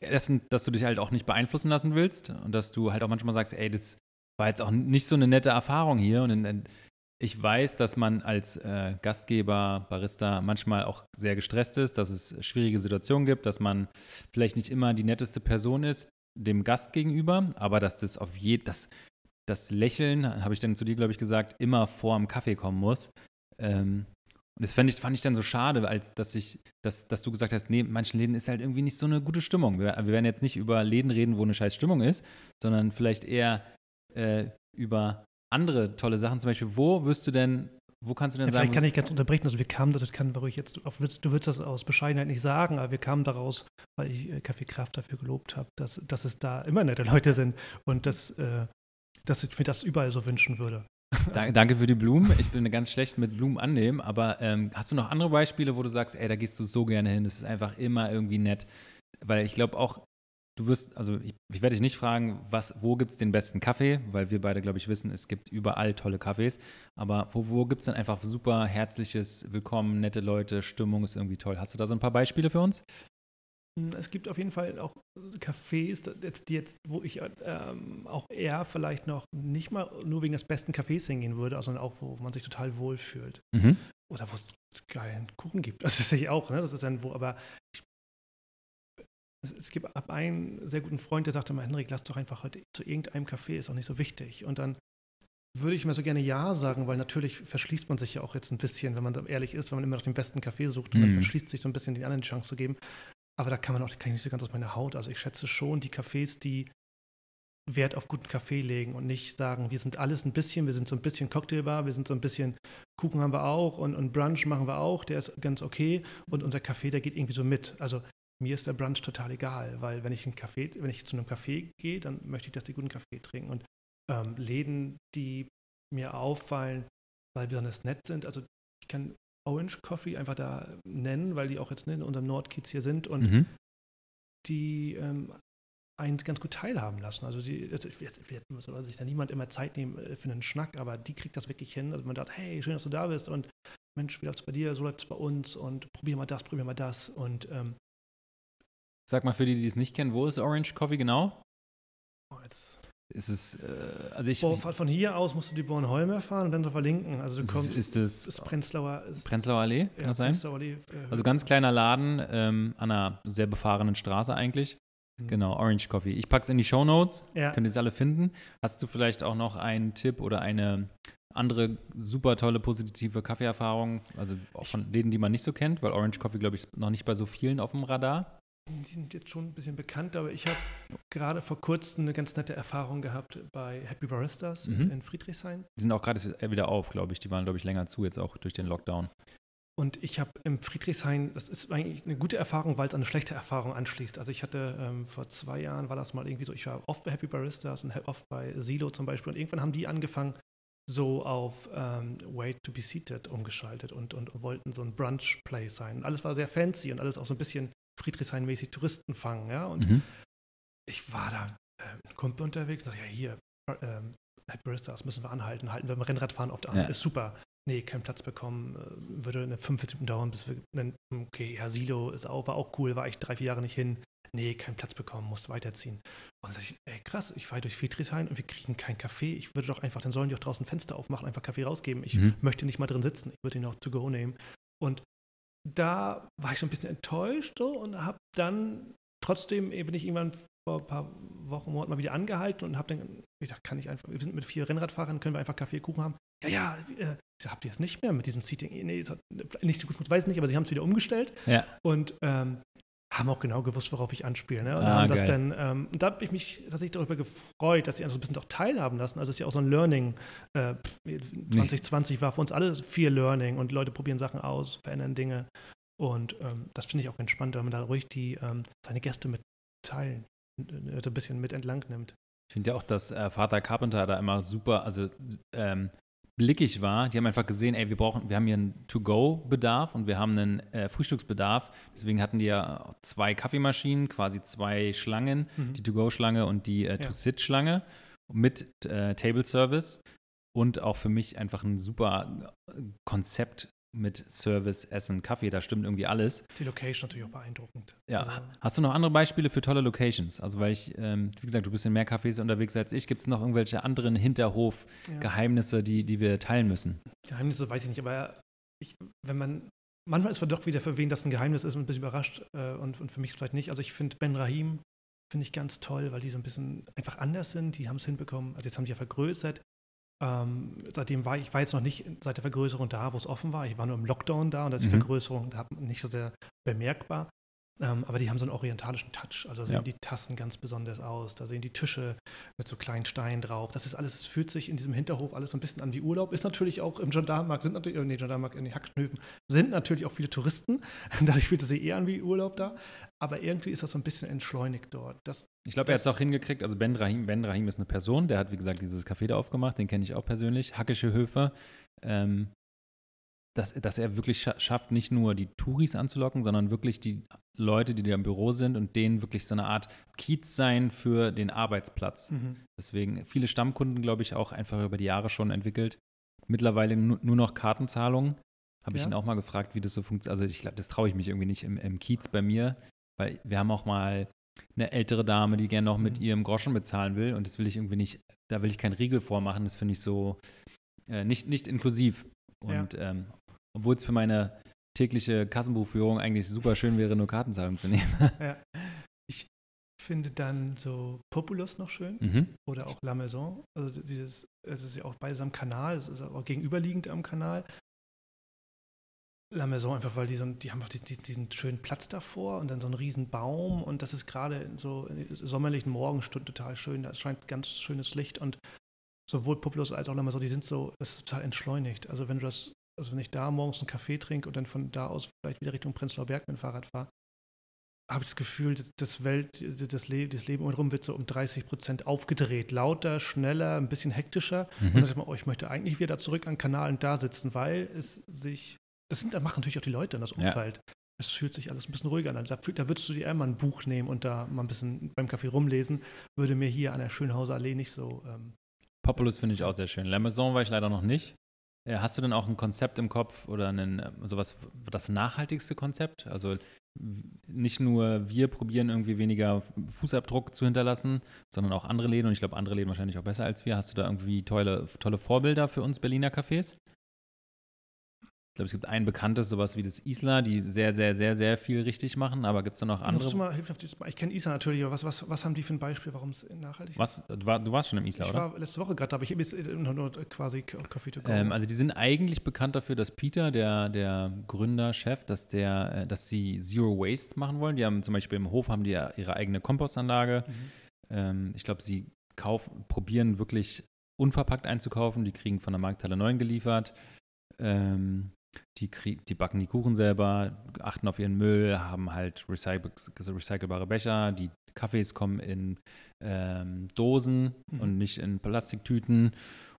Speaker 1: erstens, dass du dich halt auch nicht beeinflussen lassen willst und dass du halt auch manchmal sagst, ey, das war jetzt auch nicht so eine nette Erfahrung hier. Und in, ich weiß, dass man als äh, Gastgeber, Barista manchmal auch sehr gestresst ist, dass es schwierige Situationen gibt, dass man vielleicht nicht immer die netteste Person ist dem Gast gegenüber, aber dass das auf je, das, das Lächeln, habe ich dann zu dir, glaube ich, gesagt, immer vor dem Kaffee kommen muss. Ähm, und das fand ich, fand ich dann so schade, als dass ich, dass, dass du gesagt hast, nee, manchen Läden ist halt irgendwie nicht so eine gute Stimmung. Wir, wir werden jetzt nicht über Läden reden, wo eine scheiß Stimmung ist, sondern vielleicht eher äh, über andere tolle Sachen. Zum Beispiel, wo wirst du denn, wo kannst du denn
Speaker 2: Ja,
Speaker 1: sagen,
Speaker 2: vielleicht kann ich ganz unterbrechen. Also wir kamen, das kann ruhig jetzt, du, du willst das aus Bescheidenheit nicht sagen, aber wir kamen daraus, weil ich äh, Kaffee Kraft dafür gelobt habe, dass, dass es da immer nette Leute sind und dass, äh, dass ich mir das überall so wünschen würde. (laughs)
Speaker 1: Da- Danke für die Blumen. Ich bin ganz schlecht mit Blumen annehmen, aber ähm, hast du noch andere Beispiele, wo du sagst, ey, da gehst du so gerne hin, das ist einfach immer irgendwie nett? Weil ich glaube auch, du wirst, also ich, ich werde dich nicht fragen, was, wo gibt es den besten Kaffee, weil wir beide, glaube ich, wissen, es gibt überall tolle Kaffees, aber wo, wo gibt es denn einfach super herzliches Willkommen, nette Leute, Stimmung ist irgendwie toll. Hast du da so ein paar Beispiele für uns?
Speaker 2: Es gibt auf jeden Fall auch Cafés, jetzt, jetzt, wo ich ähm, auch eher vielleicht noch nicht mal nur wegen des besten Cafés hingehen würde, sondern auch, wo man sich total wohlfühlt.
Speaker 1: Mhm.
Speaker 2: Oder wo es geilen Kuchen gibt. Das ist sicher auch, ne? Das ist dann wo, aber ich, es, es gibt ab einen sehr guten Freund, der sagte mal, Henrik, lass doch einfach heute zu irgendeinem Café, ist auch nicht so wichtig. Und dann würde ich mir so gerne Ja sagen, weil natürlich verschließt man sich ja auch jetzt ein bisschen, wenn man da ehrlich ist, wenn man immer nach dem besten Café sucht und
Speaker 1: Mhm.
Speaker 2: man verschließt sich so ein bisschen den anderen die Chance zu geben. Aber da kann man auch, kann ich nicht so ganz aus meiner Haut. Also ich schätze schon die Cafés, die Wert auf guten Kaffee legen und nicht sagen, wir sind alles ein bisschen, wir sind so ein bisschen Cocktailbar, wir sind so ein bisschen Kuchen haben wir auch und, und Brunch machen wir auch, der ist ganz okay und unser Kaffee, der geht irgendwie so mit. Also mir ist der Brunch total egal, weil wenn ich einen Kaffee, wenn ich zu einem Café gehe, dann möchte ich, dass die guten Kaffee trinken. Und ähm, Läden, die mir auffallen, weil wir besonders nett sind, also ich kann Orange Coffee einfach da nennen, weil die auch jetzt ne, in unserem Nordkiez hier sind und
Speaker 1: Mhm.
Speaker 2: die ähm, einen ganz gut teilhaben lassen. Also die, also jetzt, jetzt soll sich da niemand immer Zeit nehmen äh, für einen Schnack, aber die kriegt das wirklich hin. Also man sagt, hey, schön, dass du da bist und Mensch, wie läuft es bei dir, so läuft es bei uns und probier mal das, probier mal das und ähm,
Speaker 1: Sag mal für die, die es nicht kennen, wo ist Orange Coffee genau?
Speaker 2: oh, jetzt,
Speaker 1: Ist es, äh, also ich,
Speaker 2: Boah, von, hier aus musst du die Bornholmer fahren und dann so verlinken. Also du
Speaker 1: ist,
Speaker 2: kommst,
Speaker 1: ist es
Speaker 2: das ist Prenzlauer, ist,
Speaker 1: Prenzlauer Allee, kann
Speaker 2: ja,
Speaker 1: das sein?
Speaker 2: Prenzlauer Allee, äh,
Speaker 1: Also ganz kleiner Laden ähm, an einer sehr befahrenen Straße eigentlich.
Speaker 2: Mhm.
Speaker 1: Genau, Orange Coffee. Ich pack's in die Show Notes,
Speaker 2: Ja.
Speaker 1: könnt ihr es alle finden. Hast du vielleicht auch noch einen Tipp oder eine andere super tolle positive Kaffeeerfahrung, also auch von Läden, die man nicht so kennt, weil Orange Coffee, glaube ich, ist noch nicht bei so vielen auf dem Radar.
Speaker 2: Die sind jetzt schon ein bisschen bekannt, aber ich habe gerade vor kurzem eine ganz nette Erfahrung gehabt bei Happy Baristas
Speaker 1: Mhm.
Speaker 2: in Friedrichshain.
Speaker 1: Die sind auch gerade wieder auf, glaube ich. Die waren, glaube ich, länger zu, jetzt auch durch den Lockdown.
Speaker 2: Und ich habe im Friedrichshain, das ist eigentlich eine gute Erfahrung, weil es an eine schlechte Erfahrung anschließt. Also ich hatte ähm, vor zwei Jahren, war das mal irgendwie so, ich war oft bei Happy Baristas und oft bei Silo zum Beispiel. Und irgendwann haben die angefangen, so auf ähm, Wait to be Seated umgeschaltet und, und, wollten so ein Brunch-Play sein. Und alles war sehr fancy und alles auch so ein bisschen Friedrichshain-mäßig Touristenfang. Ja? Und
Speaker 1: Mhm.
Speaker 2: ich war da äh, mit einem Kumpel unterwegs, sag ja hier, ähm, Baristas müssen wir anhalten, halten wir beim Rennradfahren oft an,
Speaker 1: Ja.
Speaker 2: ist super. Nee, keinen Platz bekommen, äh, würde eine 45 Minuten dauern, bis wir, okay, ja, Silo ist auch, war auch cool, war ich drei, vier Jahre nicht hin. Nee, keinen Platz bekommen, muss weiterziehen. Und dann sag ich, ey, krass, ich fahre durch Friedrichshain und wir kriegen keinen Kaffee. Ich würde doch einfach, dann sollen die auch draußen Fenster aufmachen, einfach Kaffee rausgeben. Ich
Speaker 1: Mhm.
Speaker 2: möchte nicht mal drin sitzen, ich würde ihn auch to go nehmen. Und da war ich schon ein bisschen enttäuscht so, und habe dann trotzdem bin ich irgendwann vor ein paar Wochen, Monaten mal wieder angehalten und habe dann, ich dachte, kann ich einfach, wir sind mit vier Rennradfahrern, können wir einfach Kaffee, Kuchen haben? Ja, ja, äh, habt ihr es nicht mehr mit diesem Seating? Nee, es hat nicht so gut, weiß nicht, aber sie haben es wieder umgestellt.
Speaker 1: Ja.
Speaker 2: Und ähm, haben auch genau gewusst, worauf ich anspiele. Ne? Und
Speaker 1: Ah,
Speaker 2: haben das dann, ähm, da habe ich mich tatsächlich darüber gefreut, dass sie also ein bisschen doch teilhaben lassen. Also es ist ja auch so ein Learning. Äh, pff, 2020 war für uns alle viel Learning und Leute probieren Sachen aus, verändern Dinge. Und ähm, das finde ich auch ganz spannend, wenn man da ruhig die, ähm, seine Gäste mit teilen, äh, so ein bisschen mit entlang nimmt.
Speaker 1: Ich finde ja auch, dass äh, Vater Carpenter da immer super, also ähm, blickig war. Die haben einfach gesehen, ey, wir brauchen, wir haben hier einen To-Go-Bedarf und wir haben einen äh, Frühstücksbedarf. Deswegen hatten die ja zwei Kaffeemaschinen, quasi zwei Schlangen,
Speaker 2: Mhm.
Speaker 1: die To-Go-Schlange und die äh, To-Sit-Schlange mit äh, Table Service und auch für mich einfach ein super Konzept mit Service, Essen, Kaffee. Da stimmt irgendwie alles.
Speaker 2: Die Location natürlich auch beeindruckend.
Speaker 1: Ja.
Speaker 2: Also,
Speaker 1: Hast du noch andere Beispiele für tolle Locations? Also, weil ich, ähm, wie gesagt, du bist in mehr Cafés unterwegs als ich. Gibt es noch irgendwelche anderen
Speaker 2: ja.
Speaker 1: Hinterhof-Geheimnisse, die, die wir teilen müssen?
Speaker 2: Geheimnisse weiß ich nicht, aber ich, wenn man, manchmal ist man doch wieder für wen das ein Geheimnis ist und ein bisschen überrascht äh, und, und für mich vielleicht nicht. Also ich finde Ben Rahim, finde ich ganz toll, weil die so ein bisschen einfach anders sind. Die haben es hinbekommen. Also jetzt haben die ja vergrößert. Ähm, seitdem war ich, ich war jetzt noch nicht seit der Vergrößerung da, wo es offen war. Ich war nur im Lockdown da und da ist die
Speaker 1: Mhm.
Speaker 2: Vergrößerung da nicht so sehr bemerkbar. Ähm, aber die haben so einen orientalischen Touch. Also sehen
Speaker 1: Ja.
Speaker 2: die Tassen ganz besonders aus. Da sehen die Tische mit so kleinen Steinen drauf. Das ist alles, es fühlt sich in diesem Hinterhof alles so ein bisschen an wie Urlaub. Ist natürlich auch im Gendarmenmarkt, sind natürlich, äh, nee, Gendarmenmarkt, in den Hackschnöfen, sind natürlich auch viele Touristen. (laughs) Dadurch fühlt es sich eher an wie Urlaub da. Aber irgendwie ist das so ein bisschen entschleunigt dort. Das,
Speaker 1: Ich glaube, er hat es auch hingekriegt. Also, Ben Rahim, ben Rahim ist eine Person, der hat, wie gesagt, dieses Café da aufgemacht. Den kenne ich auch persönlich. Hackische Höfe. Ähm, dass, dass er wirklich scha schafft, nicht nur die Touris anzulocken, sondern wirklich die Leute, die da im Büro sind und denen wirklich so eine Art Kiez sein für den Arbeitsplatz. Deswegen viele Stammkunden, glaube ich, auch einfach über die Jahre schon entwickelt. Mittlerweile nu nur noch Kartenzahlungen. Habe ich
Speaker 2: Ja.
Speaker 1: ihn auch mal gefragt, wie das so funktioniert. Also ich glaube, das traue ich mich irgendwie nicht im, im Kiez bei mir, weil wir haben auch mal eine ältere Dame, die gerne noch mit
Speaker 2: Mhm.
Speaker 1: ihrem Groschen bezahlen will und das will ich irgendwie nicht, da will ich keinen Riegel vormachen, das finde ich so äh, nicht, nicht inklusiv.
Speaker 2: Ja.
Speaker 1: Und ähm, obwohl es für meine tägliche Kassenbuchführung eigentlich super schön wäre, nur Kartenzahlungen zu nehmen. (laughs)
Speaker 2: ja. Ich finde dann so Populus noch schön.
Speaker 1: mhm.
Speaker 2: oder auch La Maison. Also dieses, es ist ja auch beides am Kanal, es ist auch gegenüberliegend am Kanal. La Maison einfach, weil die, so, die haben auch diesen, diesen, schönen Platz davor und dann so einen riesen Baum und das ist gerade in so in sommerlichen Morgenstunden total schön. Da scheint ganz schönes Licht und sowohl Populus als auch La Maison, die sind so, das ist total entschleunigt. Also wenn du das, also wenn ich da morgens einen Kaffee trinke und dann von da aus vielleicht wieder Richtung Prenzlauer Berg mit dem Fahrrad fahre, habe ich das Gefühl, das- das Welt, das, Le das Leben um herum wird so um 30 Prozent aufgedreht. Lauter, schneller, ein bisschen hektischer. Und dann
Speaker 1: Mhm.
Speaker 2: ich mir, oh, ich möchte eigentlich wieder zurück an den Kanal und da sitzen, weil es sich, das sind, da machen natürlich auch die Leute in das
Speaker 1: Ja.
Speaker 2: Umfeld. Es fühlt sich alles ein bisschen ruhiger an. Da, da würdest du dir eher mal ein Buch nehmen und da mal ein bisschen beim Kaffee rumlesen. Würde mir hier an der Schönhauser Allee nicht so. Ähm,
Speaker 1: Populous finde ich auch sehr schön. La Maison war ich leider noch nicht. Äh, Hast du denn auch ein Konzept im Kopf oder einen, äh, sowas, das nachhaltigste Konzept? Also nicht nur wir probieren irgendwie weniger Fußabdruck zu hinterlassen, sondern auch andere Läden und ich glaube, andere Läden wahrscheinlich auch besser als wir. Hast du da irgendwie tolle, tolle Vorbilder für uns Berliner Cafés? Ich glaube, es gibt ein bekanntes, sowas wie das Isla, die sehr, sehr, sehr, sehr viel richtig machen, aber gibt es da noch
Speaker 2: Musst du
Speaker 1: andere?
Speaker 2: mal, hilf ich kenne Isa natürlich, aber was, was, was haben die für ein Beispiel, warum es nachhaltig ist?
Speaker 1: Was, du, war, du warst schon im Isla,
Speaker 2: Ich
Speaker 1: oder?
Speaker 2: war letzte Woche gerade da, aber ich habe jetzt äh, nur, nur quasi Coffee to go.
Speaker 1: Ähm, also die sind eigentlich bekannt dafür, dass Peter, der, der Gründer, Chef, dass der, äh, dass sie Zero Waste machen wollen. Die haben zum Beispiel im Hof haben die ihre eigene Kompostanlage.
Speaker 2: Mhm.
Speaker 1: Ähm, ich glaube, sie kaufen, probieren wirklich unverpackt einzukaufen. Die kriegen von der Markthalle 9 geliefert. Ähm, die, krieg, die backen die Kuchen selber, achten auf ihren Müll, haben halt recycle, recycelbare Becher. Die Kaffees kommen in ähm, Dosen
Speaker 2: Mhm.
Speaker 1: und nicht in Plastiktüten.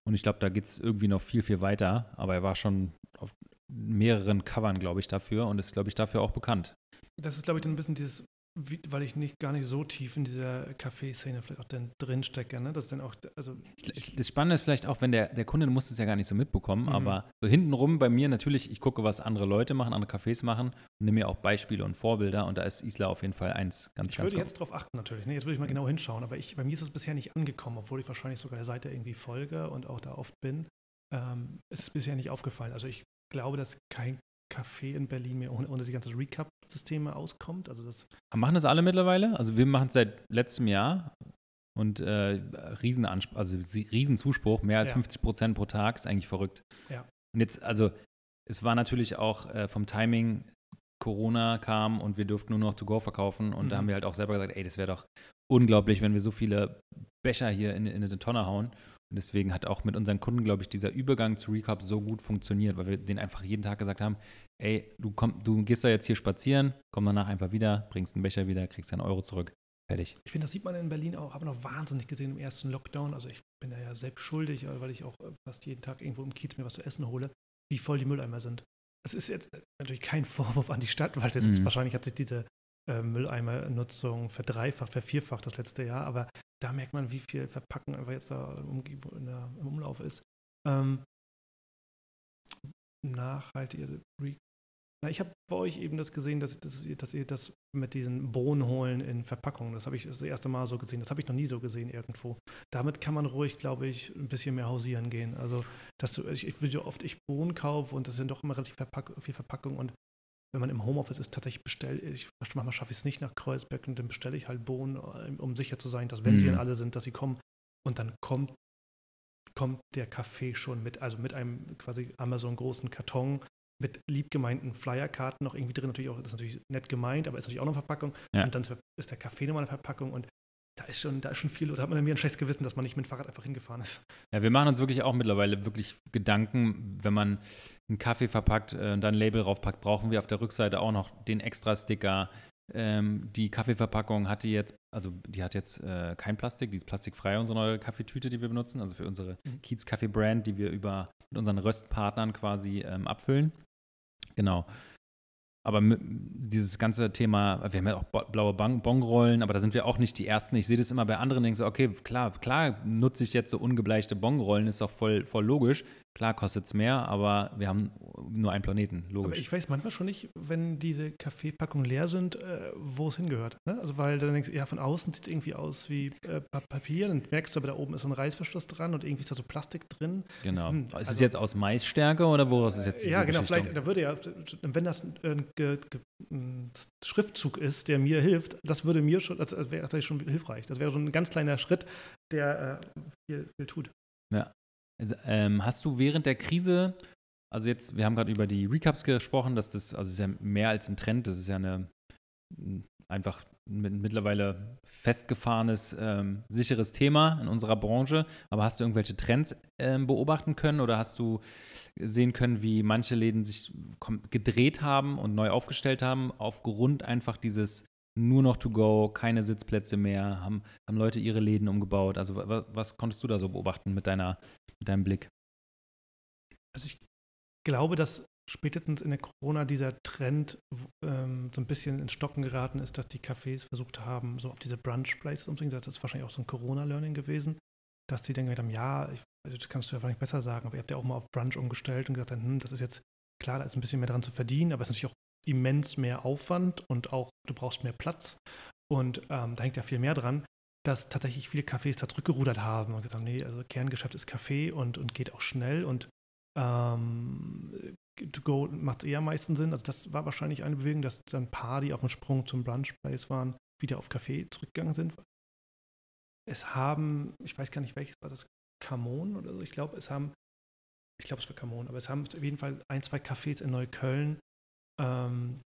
Speaker 1: Und ich glaube, da geht es irgendwie noch viel, viel weiter. Aber er war schon auf mehreren Covern, glaube ich, dafür und ist, glaube ich, dafür auch bekannt.
Speaker 2: Das ist, glaube ich, dann ein bisschen dieses, wie, weil ich nicht gar nicht so tief in dieser Kaffeeszene vielleicht auch dann drin stecke, ne? Das ist dann auch, also
Speaker 1: das Spannende ist vielleicht auch, wenn der, der Kunde muss es ja gar nicht so mitbekommen,
Speaker 2: Mhm.
Speaker 1: aber so hintenrum bei mir natürlich, ich gucke, was andere Leute machen, andere Cafés machen und nehme mir auch Beispiele und Vorbilder und da ist Isla auf jeden Fall eins ganz,
Speaker 2: ich
Speaker 1: ganz
Speaker 2: würde
Speaker 1: groß.
Speaker 2: jetzt drauf achten natürlich. Ne? Jetzt würde ich mal genau hinschauen, aber ich, bei mir ist es bisher nicht angekommen, obwohl ich wahrscheinlich sogar der Seite irgendwie folge und auch da oft bin. Ähm, es ist bisher nicht aufgefallen. Also ich glaube, dass kein Café in Berlin mehr ohne, ohne die ganzen Recap-Systeme auskommt. Also das
Speaker 1: Machen das alle mittlerweile? Also wir machen es seit letztem Jahr und äh, riesen, also riesen Zuspruch, mehr als ja. 50 Prozent pro Tag, ist eigentlich verrückt.
Speaker 2: Ja.
Speaker 1: Und jetzt, also es war natürlich auch äh, vom Timing, Corona kam und wir durften nur noch To-Go verkaufen und mhm. da haben wir halt auch selber gesagt, ey, das wäre doch unglaublich, wenn wir so viele Becher hier in, in eine Tonne hauen. Und deswegen hat auch mit unseren Kunden, glaube ich, dieser Übergang zu Recap so gut funktioniert, weil wir denen einfach jeden Tag gesagt haben, ey, du, komm, du gehst da jetzt hier spazieren, komm danach einfach wieder, bringst einen Becher wieder, kriegst deinen Euro zurück. Fertig.
Speaker 2: Ich finde, das sieht man in Berlin auch, habe noch wahnsinnig gesehen im ersten Lockdown. Also ich bin da ja selbst schuldig, weil ich auch fast jeden Tag irgendwo im Kiez mir was zu essen hole, wie voll die Mülleimer sind. Das ist jetzt natürlich kein (laughs) Vorwurf an die Stadt, weil das mhm. ist, wahrscheinlich hat sich diese äh, Mülleimernutzung verdreifacht, vervierfacht das letzte Jahr, aber da merkt man, wie viel Verpackung einfach jetzt da im, im Umlauf ist. Ähm, nachhaltige na, ich habe bei euch eben das gesehen, dass, dass, dass, ihr das mit diesen Bohnen holen in Verpackungen, das habe ich das erste Mal so gesehen. Das habe ich noch nie so gesehen irgendwo. Damit kann man ruhig, glaube ich, ein bisschen mehr hausieren gehen. Also, dass du, ich, ich will ja oft ich Bohnen kaufe und das sind doch immer relativ Verpack, viel Verpackung und wenn man im Homeoffice ist, tatsächlich bestelle ich, manchmal schaffe ich es nicht nach Kreuzberg und dann bestelle ich halt Bohnen, um sicher zu sein, dass wenn mhm. sie dann alle sind, dass sie kommen. Und dann kommt, kommt der Kaffee schon mit, also mit einem quasi Amazon großen Karton mit liebgemeinten Flyerkarten noch irgendwie drin. Natürlich auch, das ist natürlich nett gemeint, aber ist natürlich auch noch eine Verpackung. Ja. Und dann ist der Kaffee nochmal eine Verpackung und da ist schon, da ist schon viel, oder hat man mir ein schlechtes Gewissen, dass man nicht mit dem Fahrrad einfach hingefahren ist.
Speaker 1: Ja, wir machen uns wirklich auch mittlerweile wirklich Gedanken, wenn man einen Kaffee verpackt äh, und dann ein Label draufpackt, brauchen wir auf der Rückseite auch noch den extra Sticker. Ähm, die Kaffeeverpackung hat die jetzt, also die hat jetzt äh, kein Plastik, die ist plastikfrei, unsere neue Kaffeetüte, die wir benutzen, also für unsere mhm. Kiez Kaffee Brand, die wir über mit unseren Röstpartnern quasi ähm, abfüllen. Genau. Aber dieses ganze Thema, wir haben ja auch blaue Bongrollen, aber da sind wir auch nicht die Ersten. Ich sehe das immer bei anderen, denke so, okay, klar, klar nutze ich jetzt so ungebleichte Bongrollen, ist doch voll, voll logisch. Klar kostet es mehr, aber wir haben nur einen Planeten, logisch. Aber
Speaker 2: ich weiß manchmal schon nicht, wenn diese Kaffeepackungen leer sind, äh, wo es hingehört. Ne? Also weil dann denkst du, ja, von außen sieht es irgendwie aus wie äh, Papier, dann merkst du aber da oben ist so ein Reißverschluss dran und irgendwie ist da so Plastik drin.
Speaker 1: Genau. Ist, hm, ist also, es jetzt aus Maisstärke oder woraus ist jetzt
Speaker 2: diese Ja, genau, Geschichte? vielleicht, da würde ja, wenn das ein, ein, ein, Schriftzug ist, der mir hilft, das würde mir schon, das wäre schon hilfreich. Das wäre so ein ganz kleiner Schritt, der äh, viel, viel tut.
Speaker 1: Ja. Also, ähm, hast du während der Krise, also jetzt, wir haben gerade über die Recaps gesprochen, dass das, also ist ja mehr als ein Trend, das ist ja eine einfach mittlerweile festgefahrenes, ähm, sicheres Thema in unserer Branche. Aber hast du irgendwelche Trends ähm, beobachten können oder hast du sehen können, wie manche Läden sich gedreht haben und neu aufgestellt haben, aufgrund einfach dieses nur noch to go, keine Sitzplätze mehr, haben, haben Leute ihre Läden umgebaut. Also was, was konntest du da so beobachten mit, deiner, mit deinem Blick?
Speaker 2: Also ich glaube, dass spätestens in der Corona dieser Trend ähm, so ein bisschen ins Stocken geraten ist, dass die Cafés versucht haben, so auf diese Brunch-Places umzugehen. Das ist wahrscheinlich auch so ein Corona-Learning gewesen, dass die dann gesagt haben, ja, ich, das kannst du ja nicht besser sagen, aber ihr habt ja auch mal auf Brunch umgestellt und gesagt, hm, das ist jetzt klar, da ist ein bisschen mehr dran zu verdienen, aber es ist natürlich auch immens mehr Aufwand und auch du brauchst mehr Platz. Und ähm, da hängt ja viel mehr dran, dass tatsächlich viele Cafés da zurückgerudert haben und gesagt haben, nee, also Kerngeschäft ist Kaffee und, und geht auch schnell und ähm, To Go macht eher am meisten Sinn. Also das war wahrscheinlich eine Bewegung, dass dann paar, die auf dem Sprung zum Brunch Place waren, wieder auf Kaffee zurückgegangen sind. Es haben, ich weiß gar nicht welches war das, Camon oder so. Ich glaube, es haben, ich glaube, es war Camon, aber es haben auf jeden Fall ein, zwei Cafés in Neukölln ähm,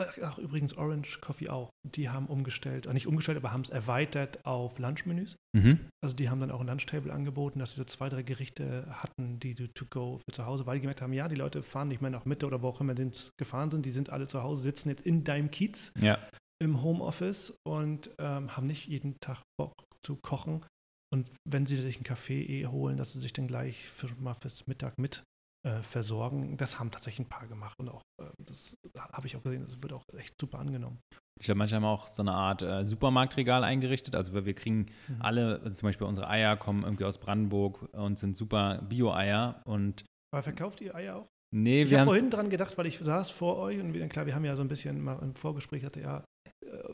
Speaker 2: ach, übrigens Orange Coffee auch. Die haben umgestellt, äh, nicht umgestellt, aber haben es erweitert auf Lunchmenüs. Mhm. Also die haben dann auch ein Lunchtable angeboten, dass sie so zwei, drei Gerichte hatten, die du to go für zu Hause, weil die gemerkt haben, ja, die Leute fahren nicht mehr nach Mitte oder wo auch immer sie gefahren sind, die sind alle zu Hause, sitzen jetzt in deinem Kiez
Speaker 1: ja.
Speaker 2: im Homeoffice und ähm, haben nicht jeden Tag Bock zu kochen. Und wenn sie sich einen Kaffee eh holen, dass sie sich dann gleich für, mal fürs Mittag mit äh, versorgen. Das haben tatsächlich ein paar gemacht und auch, äh, das habe ich auch gesehen, das wird auch echt super angenommen.
Speaker 1: Ich glaube, manche haben auch so eine Art äh, Supermarktregal eingerichtet. Also wir kriegen mhm. alle, also zum Beispiel unsere Eier kommen irgendwie aus Brandenburg und sind super Bio-Eier.
Speaker 2: Aber verkauft ihr Eier auch?
Speaker 1: Nee,
Speaker 2: ich habe vorhin dran gedacht, weil ich saß vor euch und wir, klar, wir haben ja so ein bisschen mal im Vorgespräch hatte ja äh,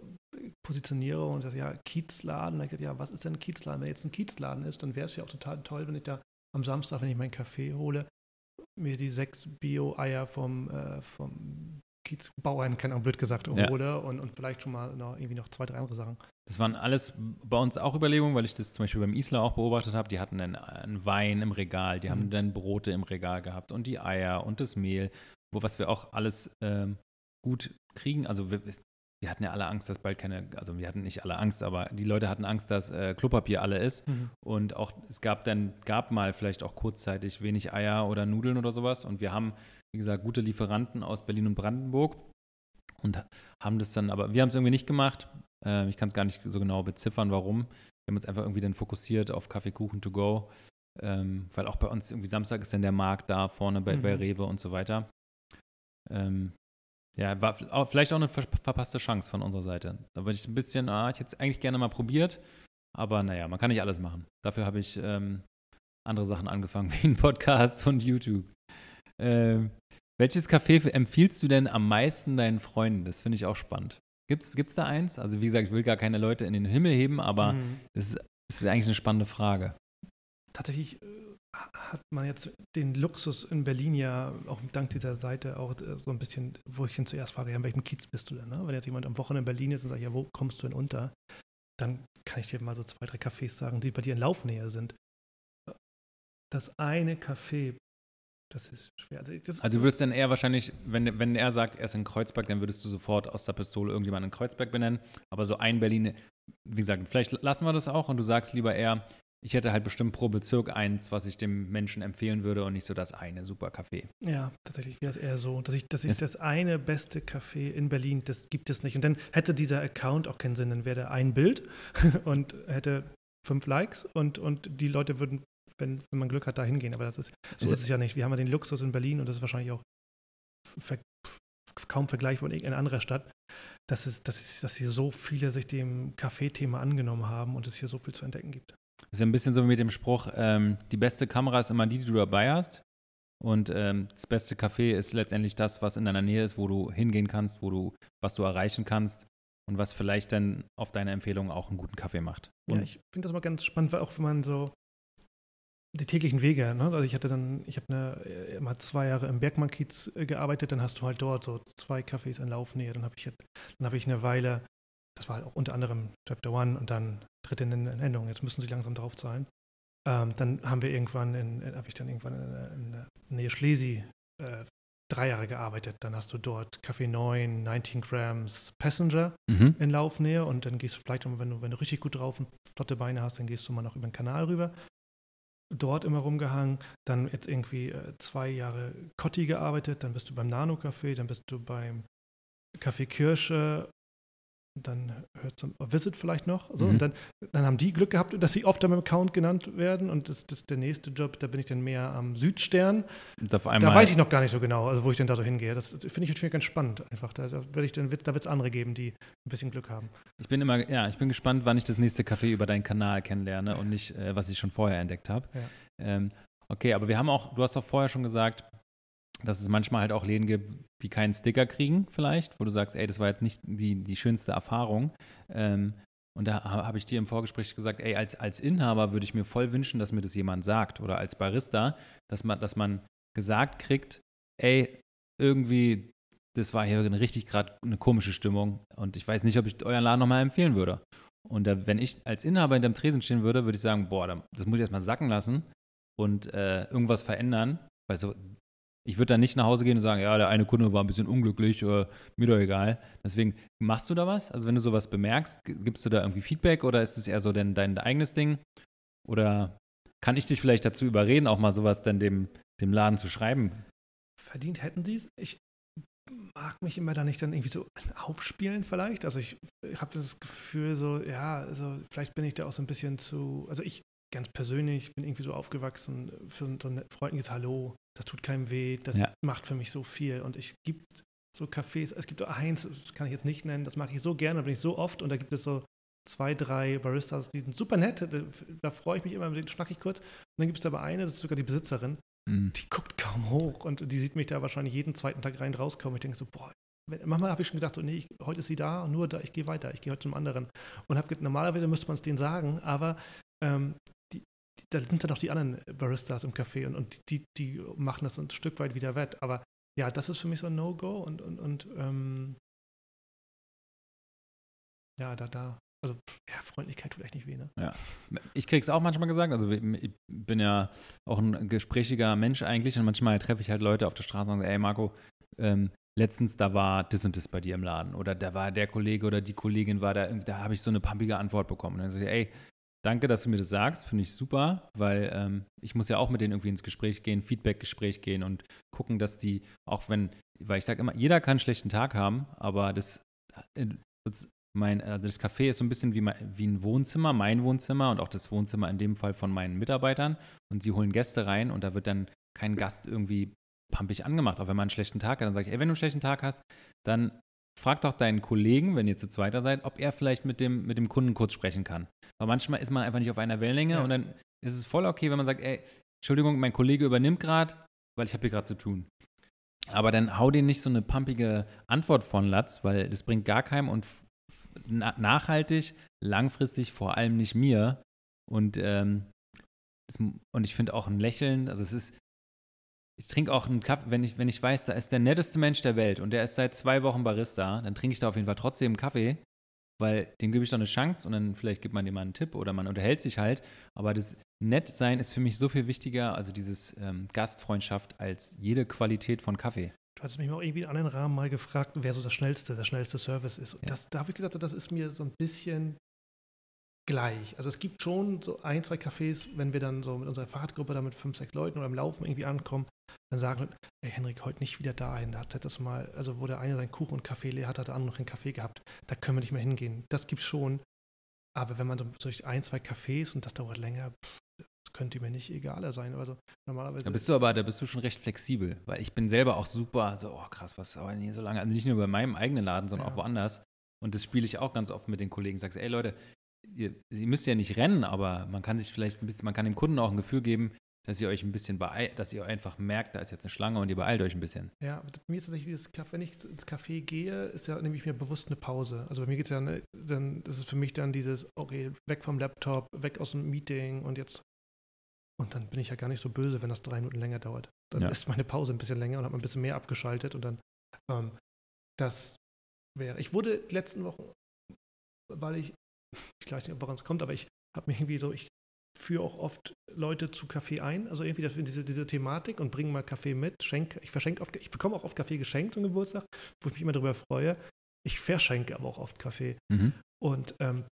Speaker 2: Positionierung und das ja Kiezladen. Da ich dachte, ja, was ist denn ein Kiezladen? Wenn jetzt ein Kiezladen ist, dann wäre es ja auch total toll, wenn ich da am Samstag, wenn ich meinen Kaffee hole, mir die sechs Bio-Eier vom, äh, vom Kiezbauern, keine Ahnung, blöd gesagt, hole ja. und, und vielleicht schon mal noch, irgendwie noch zwei, drei andere Sachen.
Speaker 1: Das waren alles bei uns auch Überlegungen, weil ich das zum Beispiel beim Isla auch beobachtet habe. Die hatten dann einen Wein im Regal, die mhm. haben dann Brote im Regal gehabt und die Eier und das Mehl, wo was wir auch alles ähm, gut kriegen. Also wir, wir, hatten ja alle Angst, dass bald keine, also wir hatten nicht alle Angst, aber die Leute hatten Angst, dass äh, Klopapier alle ist. Mhm. Und auch es gab dann, gab mal vielleicht auch kurzzeitig wenig Eier oder Nudeln oder sowas. Und wir haben wie gesagt, gute Lieferanten aus Berlin und Brandenburg und haben das dann, aber wir haben es irgendwie nicht gemacht. Äh, ich kann es gar nicht so genau beziffern, warum. Wir haben uns einfach irgendwie dann fokussiert auf Kaffeekuchen to go, ähm, weil auch bei uns irgendwie Samstag ist dann der Markt da vorne bei, mhm. bei Rewe und so weiter. Ähm, ja, war vielleicht auch eine ver verpasste Chance von unserer Seite. Da würde ich ein bisschen, ah, ich hätte es eigentlich gerne mal probiert, aber naja, man kann nicht alles machen. Dafür habe ich ähm, andere Sachen angefangen, (laughs) wie ein Podcast und YouTube. Ähm, welches Café empfiehlst du denn am meisten deinen Freunden? Das finde ich auch spannend. Gibt es da eins? Also wie gesagt, ich will gar keine Leute in den Himmel heben, aber mhm. das, ist, das ist eigentlich eine spannende Frage.
Speaker 2: Tatsächlich äh, hat man jetzt den Luxus in Berlin ja auch dank dieser Seite auch äh, so ein bisschen, wo ich ihn zuerst frage, ja, in welchem Kiez bist du denn? Ne? Wenn jetzt jemand am Wochenende in Berlin ist und sagt, ja, wo kommst du denn unter? Dann kann ich dir mal so zwei, drei Cafés sagen, die bei dir in Laufnähe sind. Das eine Café das ist schwer. Also, das
Speaker 1: also du würdest dann eher wahrscheinlich, wenn, wenn er sagt, er ist in Kreuzberg, dann würdest du sofort aus der Pistole irgendjemanden in Kreuzberg benennen. Aber so ein Berlin, wie gesagt, vielleicht lassen wir das auch und du sagst lieber eher, ich hätte halt bestimmt pro Bezirk eins, was ich dem Menschen empfehlen würde und nicht so das eine super Café.
Speaker 2: Ja, tatsächlich wäre es eher so, dass ich, dass ich das eine beste Café in Berlin, das gibt es nicht. Und dann hätte dieser Account auch keinen Sinn, dann wäre ein Bild (laughs) und hätte fünf Likes und, und die Leute würden wenn, wenn man Glück hat, da hingehen. Aber das ist, so ist, ist es ja nicht. Wir haben ja den Luxus in Berlin und das ist wahrscheinlich auch ver kaum vergleichbar in irgendeiner anderen Stadt, dass, es, dass, es, dass hier so viele sich dem Kaffeethema angenommen haben und es hier so viel zu entdecken gibt.
Speaker 1: Das ist ja ein bisschen so wie mit dem Spruch, ähm, die beste Kamera ist immer die, die du dabei hast. Und ähm, das beste Café ist letztendlich das, was in deiner Nähe ist, wo du hingehen kannst, wo du, was du erreichen kannst und was vielleicht dann auf deine Empfehlung auch einen guten Kaffee macht. Und
Speaker 2: ja, ich finde das mal ganz spannend, weil auch wenn man so die täglichen Wege. Ne? Also ich hatte dann, ich habe äh, immer zwei Jahre im Bergmann-Kiez äh, gearbeitet, dann hast du halt dort so zwei Cafés in Laufnähe. Dann habe ich, dann hab ich eine Weile, das war halt auch unter anderem Chapter One und dann dritte Nennung, jetzt müssen sie langsam draufzahlen. Ähm, dann haben wir irgendwann, in, habe ich dann irgendwann in, in der Nähe Schlesi äh, drei Jahre gearbeitet. Dann hast du dort Café 9, 19 Grams Passenger mhm. in Laufnähe und dann gehst du vielleicht, wenn du, wenn du richtig gut drauf und flotte Beine hast, dann gehst du mal noch über den Kanal rüber dort immer rumgehangen, dann jetzt irgendwie äh, zwei Jahre Cotti gearbeitet, dann bist du beim Nano Café, dann bist du beim Café Kirsche dann hört zum Visit vielleicht noch. So, mhm. Und dann, dann haben die Glück gehabt, dass sie oft am Account genannt werden. Und das, das der nächste Job, da bin ich dann mehr am Südstern. da weiß ich noch gar nicht so genau, also wo ich denn da so hingehe. Das, das finde ich natürlich ganz spannend einfach. Da, da wird es andere geben, die ein bisschen Glück haben.
Speaker 1: Ich bin immer, ja, ich bin gespannt, wann ich das nächste Café über deinen Kanal kennenlerne und nicht, äh, was ich schon vorher entdeckt habe. Ja. Ähm, okay, aber wir haben auch, du hast doch vorher schon gesagt, dass es manchmal halt auch Läden gibt, die keinen Sticker kriegen, vielleicht, wo du sagst, ey, das war jetzt nicht die, die schönste Erfahrung. Ähm, und da habe ich dir im Vorgespräch gesagt, ey, als, als Inhaber würde ich mir voll wünschen, dass mir das jemand sagt oder als Barista, dass man, dass man gesagt kriegt, ey, irgendwie, das war hier eine richtig gerade eine komische Stimmung und ich weiß nicht, ob ich euren Laden nochmal empfehlen würde. Und da, wenn ich als Inhaber in dem Tresen stehen würde, würde ich sagen, boah, das muss ich erstmal sacken lassen und äh, irgendwas verändern, weil so ich würde dann nicht nach Hause gehen und sagen, ja, der eine Kunde war ein bisschen unglücklich, äh, mir doch egal. Deswegen, machst du da was? Also wenn du sowas bemerkst, gibst du da irgendwie Feedback oder ist es eher so dein, dein eigenes Ding? Oder kann ich dich vielleicht dazu überreden, auch mal sowas dann dem, dem Laden zu schreiben?
Speaker 2: Verdient hätten sie es. Ich mag mich immer da nicht dann irgendwie so aufspielen vielleicht. Also ich, ich habe das Gefühl so, ja, also vielleicht bin ich da auch so ein bisschen zu, also ich ganz persönlich bin irgendwie so aufgewachsen für so ein freundliches Hallo. Das tut keinem weh, das ja. macht für mich so viel. Und ich gibt so Cafés, es gibt so eins, das kann ich jetzt nicht nennen, das mache ich so gerne, da bin ich so oft und da gibt es so zwei, drei Baristas, die sind super nett, da, da freue ich mich immer, mit denen schnack ich kurz. Und dann gibt es aber eine, das ist sogar die Besitzerin, mhm. die guckt kaum hoch und die sieht mich da wahrscheinlich jeden zweiten Tag rein rauskommen. Ich denke so, boah, manchmal habe ich schon gedacht, so, nee, ich, heute ist sie da nur da, ich gehe weiter, ich gehe heute zum anderen. Und habe normalerweise müsste man es denen sagen, aber ähm, da sind dann noch die anderen Baristas im Café und, und die, die machen das ein Stück weit wieder wett. Aber ja, das ist für mich so ein No-Go und, und, und ähm, ja, da, da, also ja, Freundlichkeit tut echt nicht weh, ne?
Speaker 1: Ja. Ich krieg's auch manchmal gesagt. Also ich bin ja auch ein gesprächiger Mensch eigentlich und manchmal treffe ich halt Leute auf der Straße und sage, ey Marco, ähm, letztens da war das und das bei dir im Laden oder da war der Kollege oder die Kollegin war da, da habe ich so eine pumpige Antwort bekommen. Und dann sage ich, ey, danke, dass du mir das sagst, finde ich super, weil ähm, ich muss ja auch mit denen irgendwie ins Gespräch gehen, Feedback-Gespräch gehen und gucken, dass die, auch wenn, weil ich sage immer, jeder kann einen schlechten Tag haben, aber das, äh, das mein, äh, das Café ist so ein bisschen wie, mein, wie ein Wohnzimmer, mein Wohnzimmer und auch das Wohnzimmer in dem Fall von meinen Mitarbeitern. Und sie holen Gäste rein und da wird dann kein Gast irgendwie pampig angemacht. Auch wenn man einen schlechten Tag hat, dann sage ich, ey, wenn du einen schlechten Tag hast, dann frag doch deinen Kollegen, wenn ihr zu zweiter seid, ob er vielleicht mit dem, mit dem Kunden kurz sprechen kann. Weil manchmal ist man einfach nicht auf einer Wellenlänge ja. und dann ist es voll okay, wenn man sagt, ey, Entschuldigung, mein Kollege übernimmt gerade, weil ich habe hier gerade zu tun. Aber dann hau dir nicht so eine pumpige Antwort von Latz, weil das bringt gar keinem und nachhaltig, langfristig vor allem nicht mir. Und, ähm, das, und ich finde auch ein Lächeln, also es ist, ich trinke auch einen Kaffee, wenn ich, wenn ich weiß, da ist der netteste Mensch der Welt und der ist seit zwei Wochen Barista, dann trinke ich da auf jeden Fall trotzdem einen Kaffee, weil dem gebe ich doch eine Chance und dann vielleicht gibt man dem mal einen Tipp oder man unterhält sich halt. Aber das Nettsein ist für mich so viel wichtiger, also dieses ähm, Gastfreundschaft, als jede Qualität von Kaffee.
Speaker 2: Du hast mich mal irgendwie in anderen Rahmen mal gefragt, wer so das schnellste, der schnellste Service ist. Und ja. das, da habe ich gesagt, das ist mir so ein bisschen gleich. Also es gibt schon so ein, zwei Cafés, wenn wir dann so mit unserer Fahrradgruppe da mit fünf, sechs Leuten oder im Laufen irgendwie ankommen, dann sagen, ey Henrik, heute nicht wieder dahin. Da hat das mal, also wo der eine seinen Kuchen und Kaffee leer hat, hat der andere noch einen Kaffee gehabt. Da können wir nicht mehr hingehen. Das gibt's schon. Aber wenn man so durch ein, zwei Cafés und das dauert länger, pff, das könnte mir nicht egaler sein. Also normalerweise.
Speaker 1: Da bist du aber, da bist du schon recht flexibel, weil ich bin selber auch super, so, oh krass, was aber nie so lange. Also nicht nur bei meinem eigenen Laden, sondern ja. auch woanders. Und das spiele ich auch ganz oft mit den Kollegen. Sagst, ey Leute, ihr, ihr, müsst ja nicht rennen, aber man kann sich vielleicht ein bisschen, man kann dem Kunden auch ein Gefühl geben, dass ihr euch ein bisschen beeilt, dass ihr einfach merkt, da ist jetzt eine Schlange und ihr beeilt euch ein bisschen.
Speaker 2: Ja, mir ist tatsächlich dieses, wenn ich ins Café gehe, ist ja nämlich mir bewusst eine Pause. Also bei mir geht es ja, ne, dann, das ist für mich dann dieses, okay, weg vom Laptop, weg aus dem Meeting und jetzt, und dann bin ich ja gar nicht so böse, wenn das drei Minuten länger dauert. Dann ja. ist meine Pause ein bisschen länger und hat man ein bisschen mehr abgeschaltet und dann, ähm, das wäre, ich wurde letzten Wochen, weil ich, ich weiß nicht, woran es kommt, aber ich habe mir irgendwie so, ich führe auch oft Leute zu Kaffee ein, also irgendwie das, diese, diese Thematik und bringe mal Kaffee mit, schenke, ich verschenke oft, ich bekomme auch oft Kaffee geschenkt zum Geburtstag, wo ich mich immer darüber freue. Ich verschenke aber auch oft Kaffee. Mhm. Und ähm,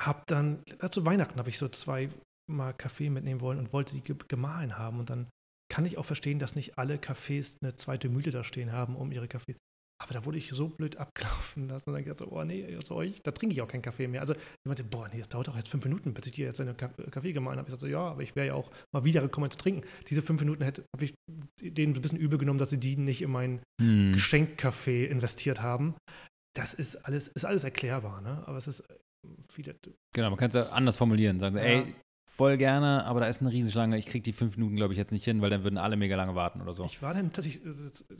Speaker 2: habe dann, zu Weihnachten habe ich so zwei mal Kaffee mitnehmen wollen und wollte die gemahlen haben. Und dann kann ich auch verstehen, dass nicht alle Cafés eine zweite Mühle da stehen haben, um ihre Kaffee aber da wurde ich so blöd abgelaufen lassen. Und dann gedacht so, oh nee, jetzt euch, da trinke ich auch keinen Kaffee mehr. Also ich meinte, boah, nee, das dauert doch jetzt fünf Minuten, bis ich dir jetzt einen Kaffee gemahlen habe. Ich sagte so, ja, aber ich wäre ja auch mal wieder gekommen zu trinken. Diese fünf Minuten habe ich denen ein bisschen übel genommen, dass sie die nicht in meinen hm. Geschenkkaffee investiert haben. Das ist alles, ist alles erklärbar, ne? Aber es ist äh, viele.
Speaker 1: Genau, man kann es ja anders formulieren. Sagen, ja. ey, voll gerne, aber da ist eine Riesenschlange. Ich kriege die fünf Minuten, glaube ich, jetzt nicht hin, weil dann würden alle mega lange warten oder so.
Speaker 2: Ich war dann tatsächlich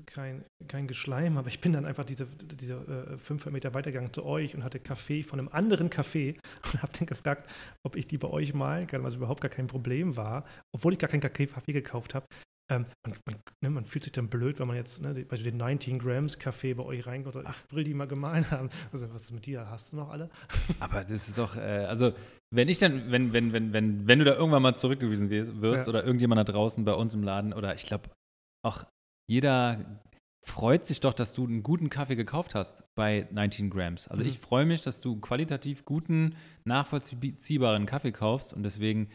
Speaker 2: kein, kein Geschleim, aber ich bin dann einfach diese, diese äh, fünf Meter weitergegangen zu euch und hatte Kaffee von einem anderen Café (laughs) und habe dann gefragt, ob ich die bei euch mal, was überhaupt gar kein Problem war, obwohl ich gar keinen Kaffee gekauft habe, ähm, man, man, ne, man, fühlt sich dann blöd, wenn man jetzt ne, bei den 19 Grams Kaffee bei euch reinkommt und sagt, ich will die mal gemein haben. Also, was ist mit dir? Hast du noch alle? (laughs)
Speaker 1: Aber das ist doch, äh, also, wenn ich dann, wenn, wenn, wenn, wenn, wenn du da irgendwann mal zurückgewiesen wirst ja. oder irgendjemand da draußen bei uns im Laden oder ich glaube, auch jeder freut sich doch, dass du einen guten Kaffee gekauft hast bei 19 Grams. Also, mhm. ich freue mich, dass du qualitativ guten, nachvollziehbaren Kaffee kaufst und deswegen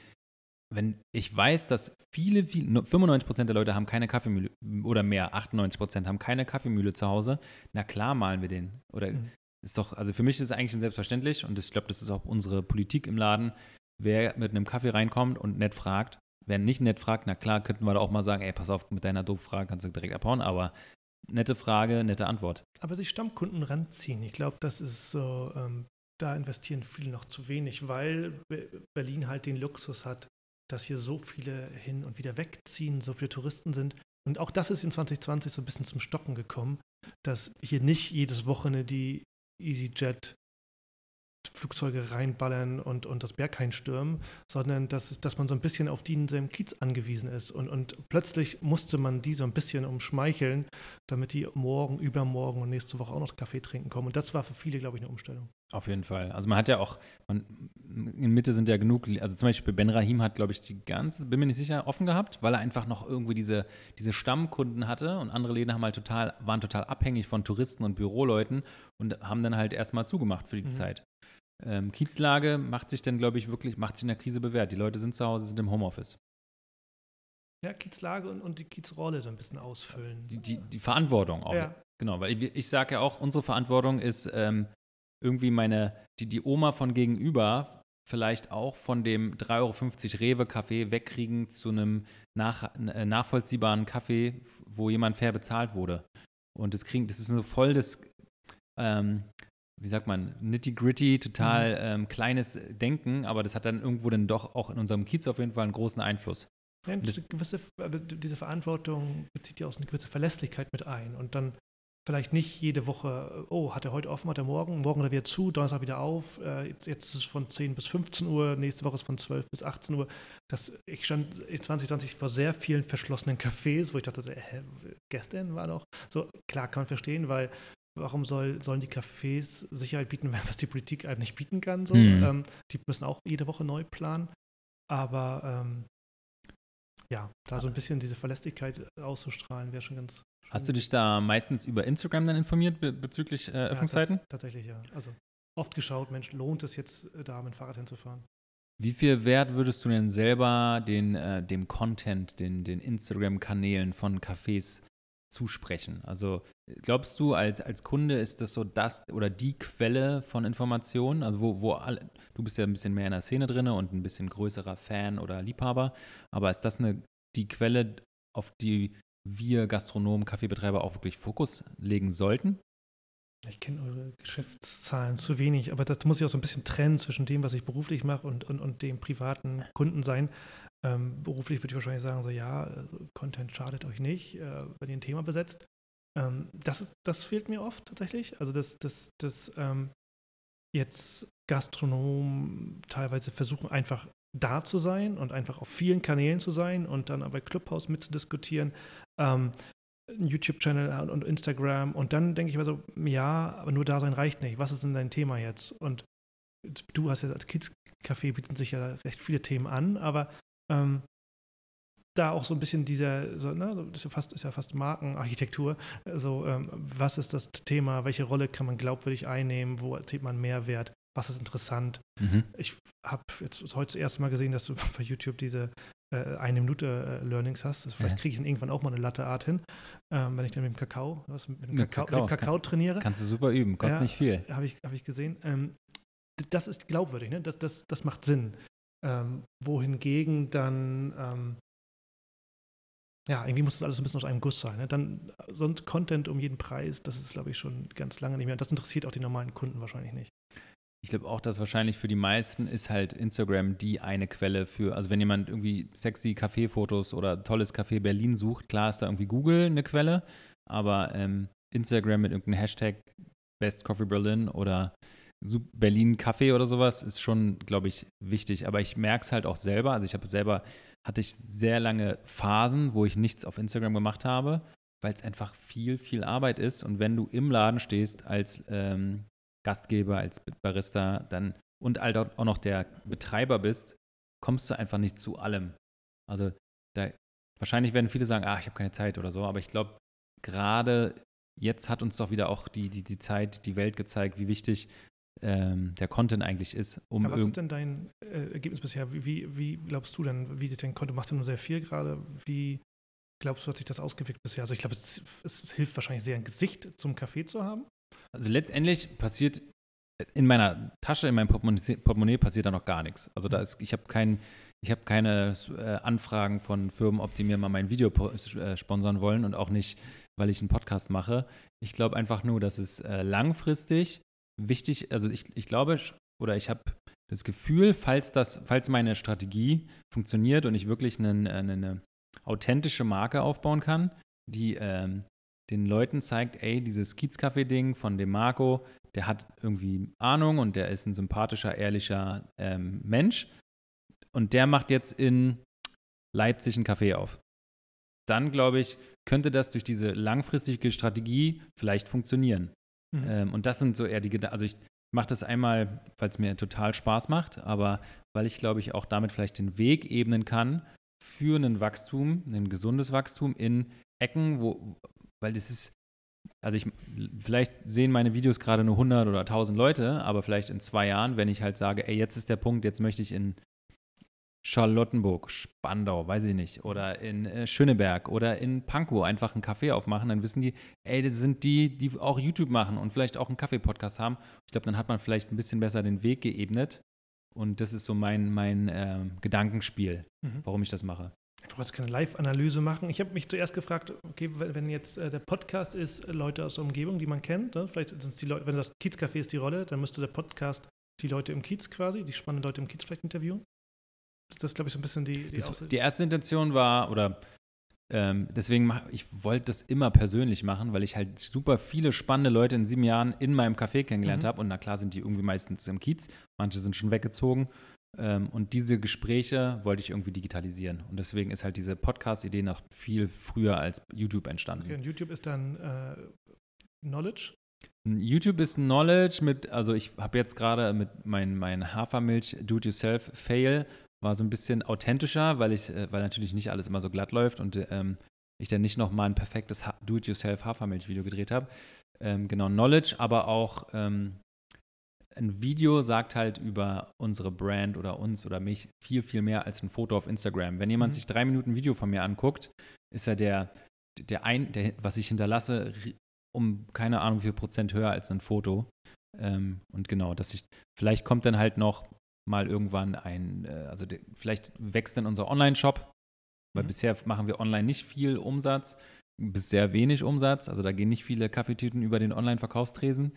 Speaker 1: wenn ich weiß, dass viele, viele 95% der Leute haben keine Kaffeemühle oder mehr, 98% haben keine Kaffeemühle zu Hause, na klar malen wir den. Oder mhm. ist doch, also für mich ist es eigentlich selbstverständlich und ich glaube, das ist auch unsere Politik im Laden. Wer mit einem Kaffee reinkommt und nett fragt, wer nicht nett fragt, na klar, könnten wir da auch mal sagen, ey, pass auf, mit deiner doof Frage kannst du direkt abhauen, aber nette Frage, nette Antwort.
Speaker 2: Aber sich Stammkunden ranziehen, ich glaube, das ist so, ähm, da investieren viele noch zu wenig, weil Berlin halt den Luxus hat, dass hier so viele hin und wieder wegziehen, so viele Touristen sind. Und auch das ist in 2020 so ein bisschen zum Stocken gekommen, dass hier nicht jedes Wochenende die EasyJet Flugzeuge reinballern und, und das Berghain stürmen, sondern dass, dass man so ein bisschen auf denselben Kiez angewiesen ist. Und, und plötzlich musste man die so ein bisschen umschmeicheln, damit die morgen, übermorgen und nächste Woche auch noch Kaffee trinken kommen. Und das war für viele, glaube ich, eine Umstellung.
Speaker 1: Auf jeden Fall. Also man hat ja auch, man, in Mitte sind ja genug, also zum Beispiel Ben Rahim hat, glaube ich, die ganze, bin mir nicht sicher, offen gehabt, weil er einfach noch irgendwie diese, diese Stammkunden hatte und andere Läden haben halt total, waren total abhängig von Touristen und Büroleuten und haben dann halt erstmal zugemacht für die mhm. Zeit. Ähm, Kiezlage macht sich dann, glaube ich, wirklich, macht sich in der Krise bewährt. Die Leute sind zu Hause, sind im Homeoffice.
Speaker 2: Ja, Kiezlage und, und die Kiezrolle so ein bisschen ausfüllen.
Speaker 1: Die, die, die Verantwortung auch. Ja. Genau, weil ich, ich sage ja auch, unsere Verantwortung ist, ähm, irgendwie meine, die, die Oma von gegenüber vielleicht auch von dem 3,50 Euro Rewe-Kaffee wegkriegen zu einem nach, äh, nachvollziehbaren Kaffee, wo jemand fair bezahlt wurde. Und das kriegen, das ist so voll das, ähm, wie sagt man, nitty-gritty, total mhm. ähm, kleines Denken, aber das hat dann irgendwo dann doch auch in unserem Kiez auf jeden Fall einen großen Einfluss.
Speaker 2: Ja, diese, gewisse, diese Verantwortung bezieht ja auch eine gewisse Verlässlichkeit mit ein. Und dann vielleicht nicht jede Woche, oh, hat er heute offen, hat er morgen, morgen er wieder zu, Donnerstag wieder auf, äh, jetzt, ist es von 10 bis 15 Uhr, nächste Woche ist von 12 bis 18 Uhr. Das, ich stand 2020 vor sehr vielen verschlossenen Cafés, wo ich dachte, hä, gestern war noch, so, klar kann man verstehen, weil warum soll, sollen die Cafés Sicherheit bieten, (laughs) was die Politik einem nicht bieten kann, so. Mhm. Ähm, die müssen auch jede Woche neu planen, aber ähm, ja, da so ein bisschen diese Verlässlichkeit auszustrahlen, wäre schon ganz,
Speaker 1: Hast du dich da meistens über Instagram dann informiert be bezüglich äh, Öffnungszeiten? Ja,
Speaker 2: tatsächlich, ja. Also oft geschaut, Mensch, lohnt es jetzt, äh, da mit dem Fahrrad hinzufahren?
Speaker 1: Wie viel Wert würdest du denn selber den, äh, dem Content, den, den Instagram-Kanälen von Cafés zusprechen? Also glaubst du, als, als Kunde ist das so das oder die Quelle von Informationen? Also wo, wo alle, du bist ja ein bisschen mehr in der Szene drin und ein bisschen größerer Fan oder Liebhaber, aber ist das eine, die Quelle, auf die wir Gastronomen, Kaffeebetreiber auch wirklich Fokus legen sollten?
Speaker 2: Ich kenne eure Geschäftszahlen zu wenig, aber das muss ich auch so ein bisschen trennen zwischen dem, was ich beruflich mache und, und, und dem privaten Kunden sein. Ähm, beruflich würde ich wahrscheinlich sagen, so ja, also Content schadet euch nicht, äh, wenn ihr ein Thema besetzt. Ähm, das, ist, das fehlt mir oft tatsächlich. Also dass das, das, ähm, jetzt Gastronomen teilweise versuchen einfach da zu sein und einfach auf vielen Kanälen zu sein und dann aber Clubhouse mitzudiskutieren, ähm, YouTube-Channel und Instagram und dann denke ich mir so, ja, aber nur da sein reicht nicht. Was ist denn dein Thema jetzt? Und du hast ja als Kids-Café bieten sich ja recht viele Themen an, aber ähm, da auch so ein bisschen dieser, so, ne, das ist ja fast, ist ja fast Markenarchitektur. So, ähm, was ist das Thema? Welche Rolle kann man glaubwürdig einnehmen? Wo erzielt man Mehrwert? was ist interessant. Mhm. Ich habe jetzt heute das erste Mal gesehen, dass du (laughs) bei YouTube diese äh, eine Minute äh, Learnings hast. Das, vielleicht ja. kriege ich dann irgendwann auch mal eine Latte-Art hin, ähm, wenn ich dann mit dem Kakao, was, mit dem Kakao, Kakao, mit Kakao trainiere.
Speaker 1: Kannst du super üben, kostet ja, nicht viel.
Speaker 2: Habe ich, hab ich gesehen. Ähm, das ist glaubwürdig, ne? das, das, das macht Sinn. Ähm, wohingegen dann ähm, ja, irgendwie muss das alles ein bisschen aus einem Guss sein. Ne? Dann sonst Content um jeden Preis, das ist, glaube ich, schon ganz lange nicht mehr. Und das interessiert auch die normalen Kunden wahrscheinlich nicht
Speaker 1: ich glaube auch, dass wahrscheinlich für die meisten ist halt Instagram die eine Quelle für, also wenn jemand irgendwie sexy Kaffeefotos oder tolles Café Berlin sucht, klar ist da irgendwie Google eine Quelle, aber ähm, Instagram mit irgendeinem Hashtag Best Coffee Berlin oder Berlin Kaffee oder sowas ist schon, glaube ich, wichtig. Aber ich merke es halt auch selber. Also ich habe selber, hatte ich sehr lange Phasen, wo ich nichts auf Instagram gemacht habe, weil es einfach viel, viel Arbeit ist. Und wenn du im Laden stehst als ähm, Gastgeber, als Barista dann und halt auch noch der Betreiber bist, kommst du einfach nicht zu allem. Also da, wahrscheinlich werden viele sagen, ah, ich habe keine Zeit oder so, aber ich glaube, gerade jetzt hat uns doch wieder auch die, die, die Zeit, die Welt gezeigt, wie wichtig ähm, der Content eigentlich ist.
Speaker 2: Um ja, was ist denn dein äh, Ergebnis bisher? Wie, wie, wie, glaubst du denn, wie dein Content, du machst ja nur sehr viel gerade, wie glaubst du, hat sich das ausgewirkt bisher? Also ich glaube, es, es hilft wahrscheinlich sehr, ein Gesicht zum Kaffee zu haben.
Speaker 1: Also letztendlich passiert in meiner Tasche, in meinem Portemonnaie, Portemonnaie passiert da noch gar nichts. Also da ist, ich habe kein, ich habe keine äh, Anfragen von Firmen, ob die mir mal mein Video äh, sponsern wollen und auch nicht, weil ich einen Podcast mache. Ich glaube einfach nur, dass es äh, langfristig wichtig, also ich, ich glaube oder ich habe das Gefühl, falls das, falls meine Strategie funktioniert und ich wirklich eine, eine, eine authentische Marke aufbauen kann, die ähm, den Leuten zeigt, ey, dieses Kiezcafé-Ding von dem Marco, der hat irgendwie Ahnung und der ist ein sympathischer, ehrlicher ähm, Mensch. Und der macht jetzt in Leipzig einen Café auf. Dann, glaube ich, könnte das durch diese langfristige Strategie vielleicht funktionieren. Mhm. Ähm, und das sind so eher die Gedanken. Also ich mache das einmal, weil es mir total Spaß macht, aber weil ich, glaube ich, auch damit vielleicht den Weg ebnen kann für ein Wachstum, ein gesundes Wachstum in Ecken, wo, weil das ist, also ich, vielleicht sehen meine Videos gerade nur 100 oder 1000 Leute, aber vielleicht in zwei Jahren, wenn ich halt sage, ey, jetzt ist der Punkt, jetzt möchte ich in Charlottenburg, Spandau, weiß ich nicht, oder in äh, Schöneberg oder in Pankow einfach einen Café aufmachen, dann wissen die, ey, das sind die, die auch YouTube machen und vielleicht auch einen Kaffee-Podcast haben. Ich glaube, dann hat man vielleicht ein bisschen besser den Weg geebnet. Und das ist so mein, mein äh, Gedankenspiel, mhm. warum ich das mache.
Speaker 2: Du brauchst keine Live-Analyse machen. Ich habe mich zuerst gefragt, okay, wenn jetzt äh, der Podcast ist, äh, Leute aus der Umgebung, die man kennt, ne? vielleicht sind es die Leute, wenn das Kiezcafé ist die Rolle, dann müsste der Podcast die Leute im Kiez quasi, die spannenden Leute im Kiez vielleicht interviewen. Das ist, glaube ich, so ein bisschen die,
Speaker 1: die, das, die erste Intention war, oder ähm, deswegen, mach, ich wollte das immer persönlich machen, weil ich halt super viele spannende Leute in sieben Jahren in meinem Café kennengelernt mhm. habe. Und na klar sind die irgendwie meistens im Kiez, manche sind schon weggezogen. Ähm, und diese Gespräche wollte ich irgendwie digitalisieren. Und deswegen ist halt diese Podcast-Idee noch viel früher als YouTube entstanden.
Speaker 2: Okay, und YouTube ist dann äh, Knowledge?
Speaker 1: YouTube ist Knowledge mit, also ich habe jetzt gerade mit meinem mein Hafermilch Do-it-yourself-Fail war so ein bisschen authentischer, weil ich, äh, weil natürlich nicht alles immer so glatt läuft und ähm, ich dann nicht nochmal ein perfektes Do-it-yourself Hafermilch-Video gedreht habe. Ähm, genau, Knowledge, aber auch ähm, ein Video sagt halt über unsere Brand oder uns oder mich viel, viel mehr als ein Foto auf Instagram. Wenn jemand mhm. sich drei Minuten Video von mir anguckt, ist ja der, der ein, der, was ich hinterlasse, um keine Ahnung wie viel Prozent höher als ein Foto. Ähm, und genau, dass ich, vielleicht kommt dann halt noch mal irgendwann ein, äh, also de, vielleicht wächst dann unser Online-Shop, weil mhm. bisher machen wir online nicht viel Umsatz, bis sehr wenig Umsatz. Also da gehen nicht viele Kaffeetüten über den Online-Verkaufstresen.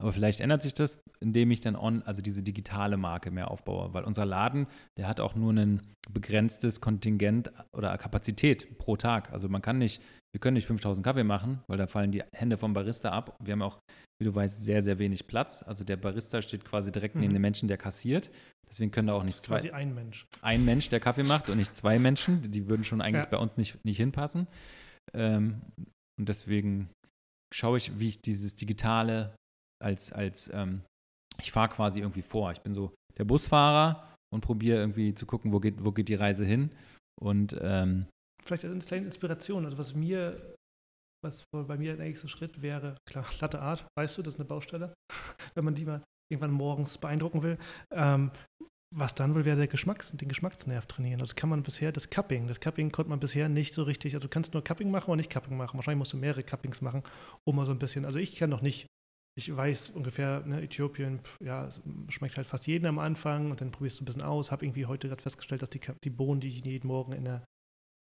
Speaker 1: Aber vielleicht ändert sich das, indem ich dann on, also diese digitale Marke mehr aufbaue, weil unser Laden, der hat auch nur ein begrenztes Kontingent oder Kapazität pro Tag. Also man kann nicht, wir können nicht 5000 Kaffee machen, weil da fallen die Hände vom Barista ab. Wir haben auch, wie du weißt, sehr, sehr wenig Platz. Also der Barista steht quasi direkt mhm. neben dem Menschen, der kassiert. Deswegen können da auch nicht
Speaker 2: zwei. Quasi ein Mensch.
Speaker 1: Ein Mensch, der Kaffee macht und nicht zwei Menschen. Die würden schon eigentlich ja. bei uns nicht, nicht hinpassen. Ähm, und deswegen schaue ich, wie ich dieses digitale als, als ähm, ich fahre quasi irgendwie vor. Ich bin so der Busfahrer und probiere irgendwie zu gucken, wo geht, wo geht die Reise hin. Und ähm,
Speaker 2: vielleicht als kleine Inspiration, also was mir, was bei mir der nächste Schritt wäre, klar, Latte Art, weißt du, das ist eine Baustelle, (laughs) wenn man die mal irgendwann morgens beeindrucken will. Ähm, was dann wohl wäre der Geschmacks, den Geschmacksnerv trainieren. Das kann man bisher, das Cupping, das Cupping konnte man bisher nicht so richtig, also du kannst nur Cupping machen oder nicht Cupping machen. Wahrscheinlich musst du mehrere Cuppings machen, um mal so ein bisschen, also ich kann noch nicht ich weiß ungefähr, ne, Äthiopien, ja, schmeckt halt fast jeden am Anfang und dann probierst du ein bisschen aus. Habe irgendwie heute gerade festgestellt, dass die, die Bohnen, die ich jeden Morgen in der,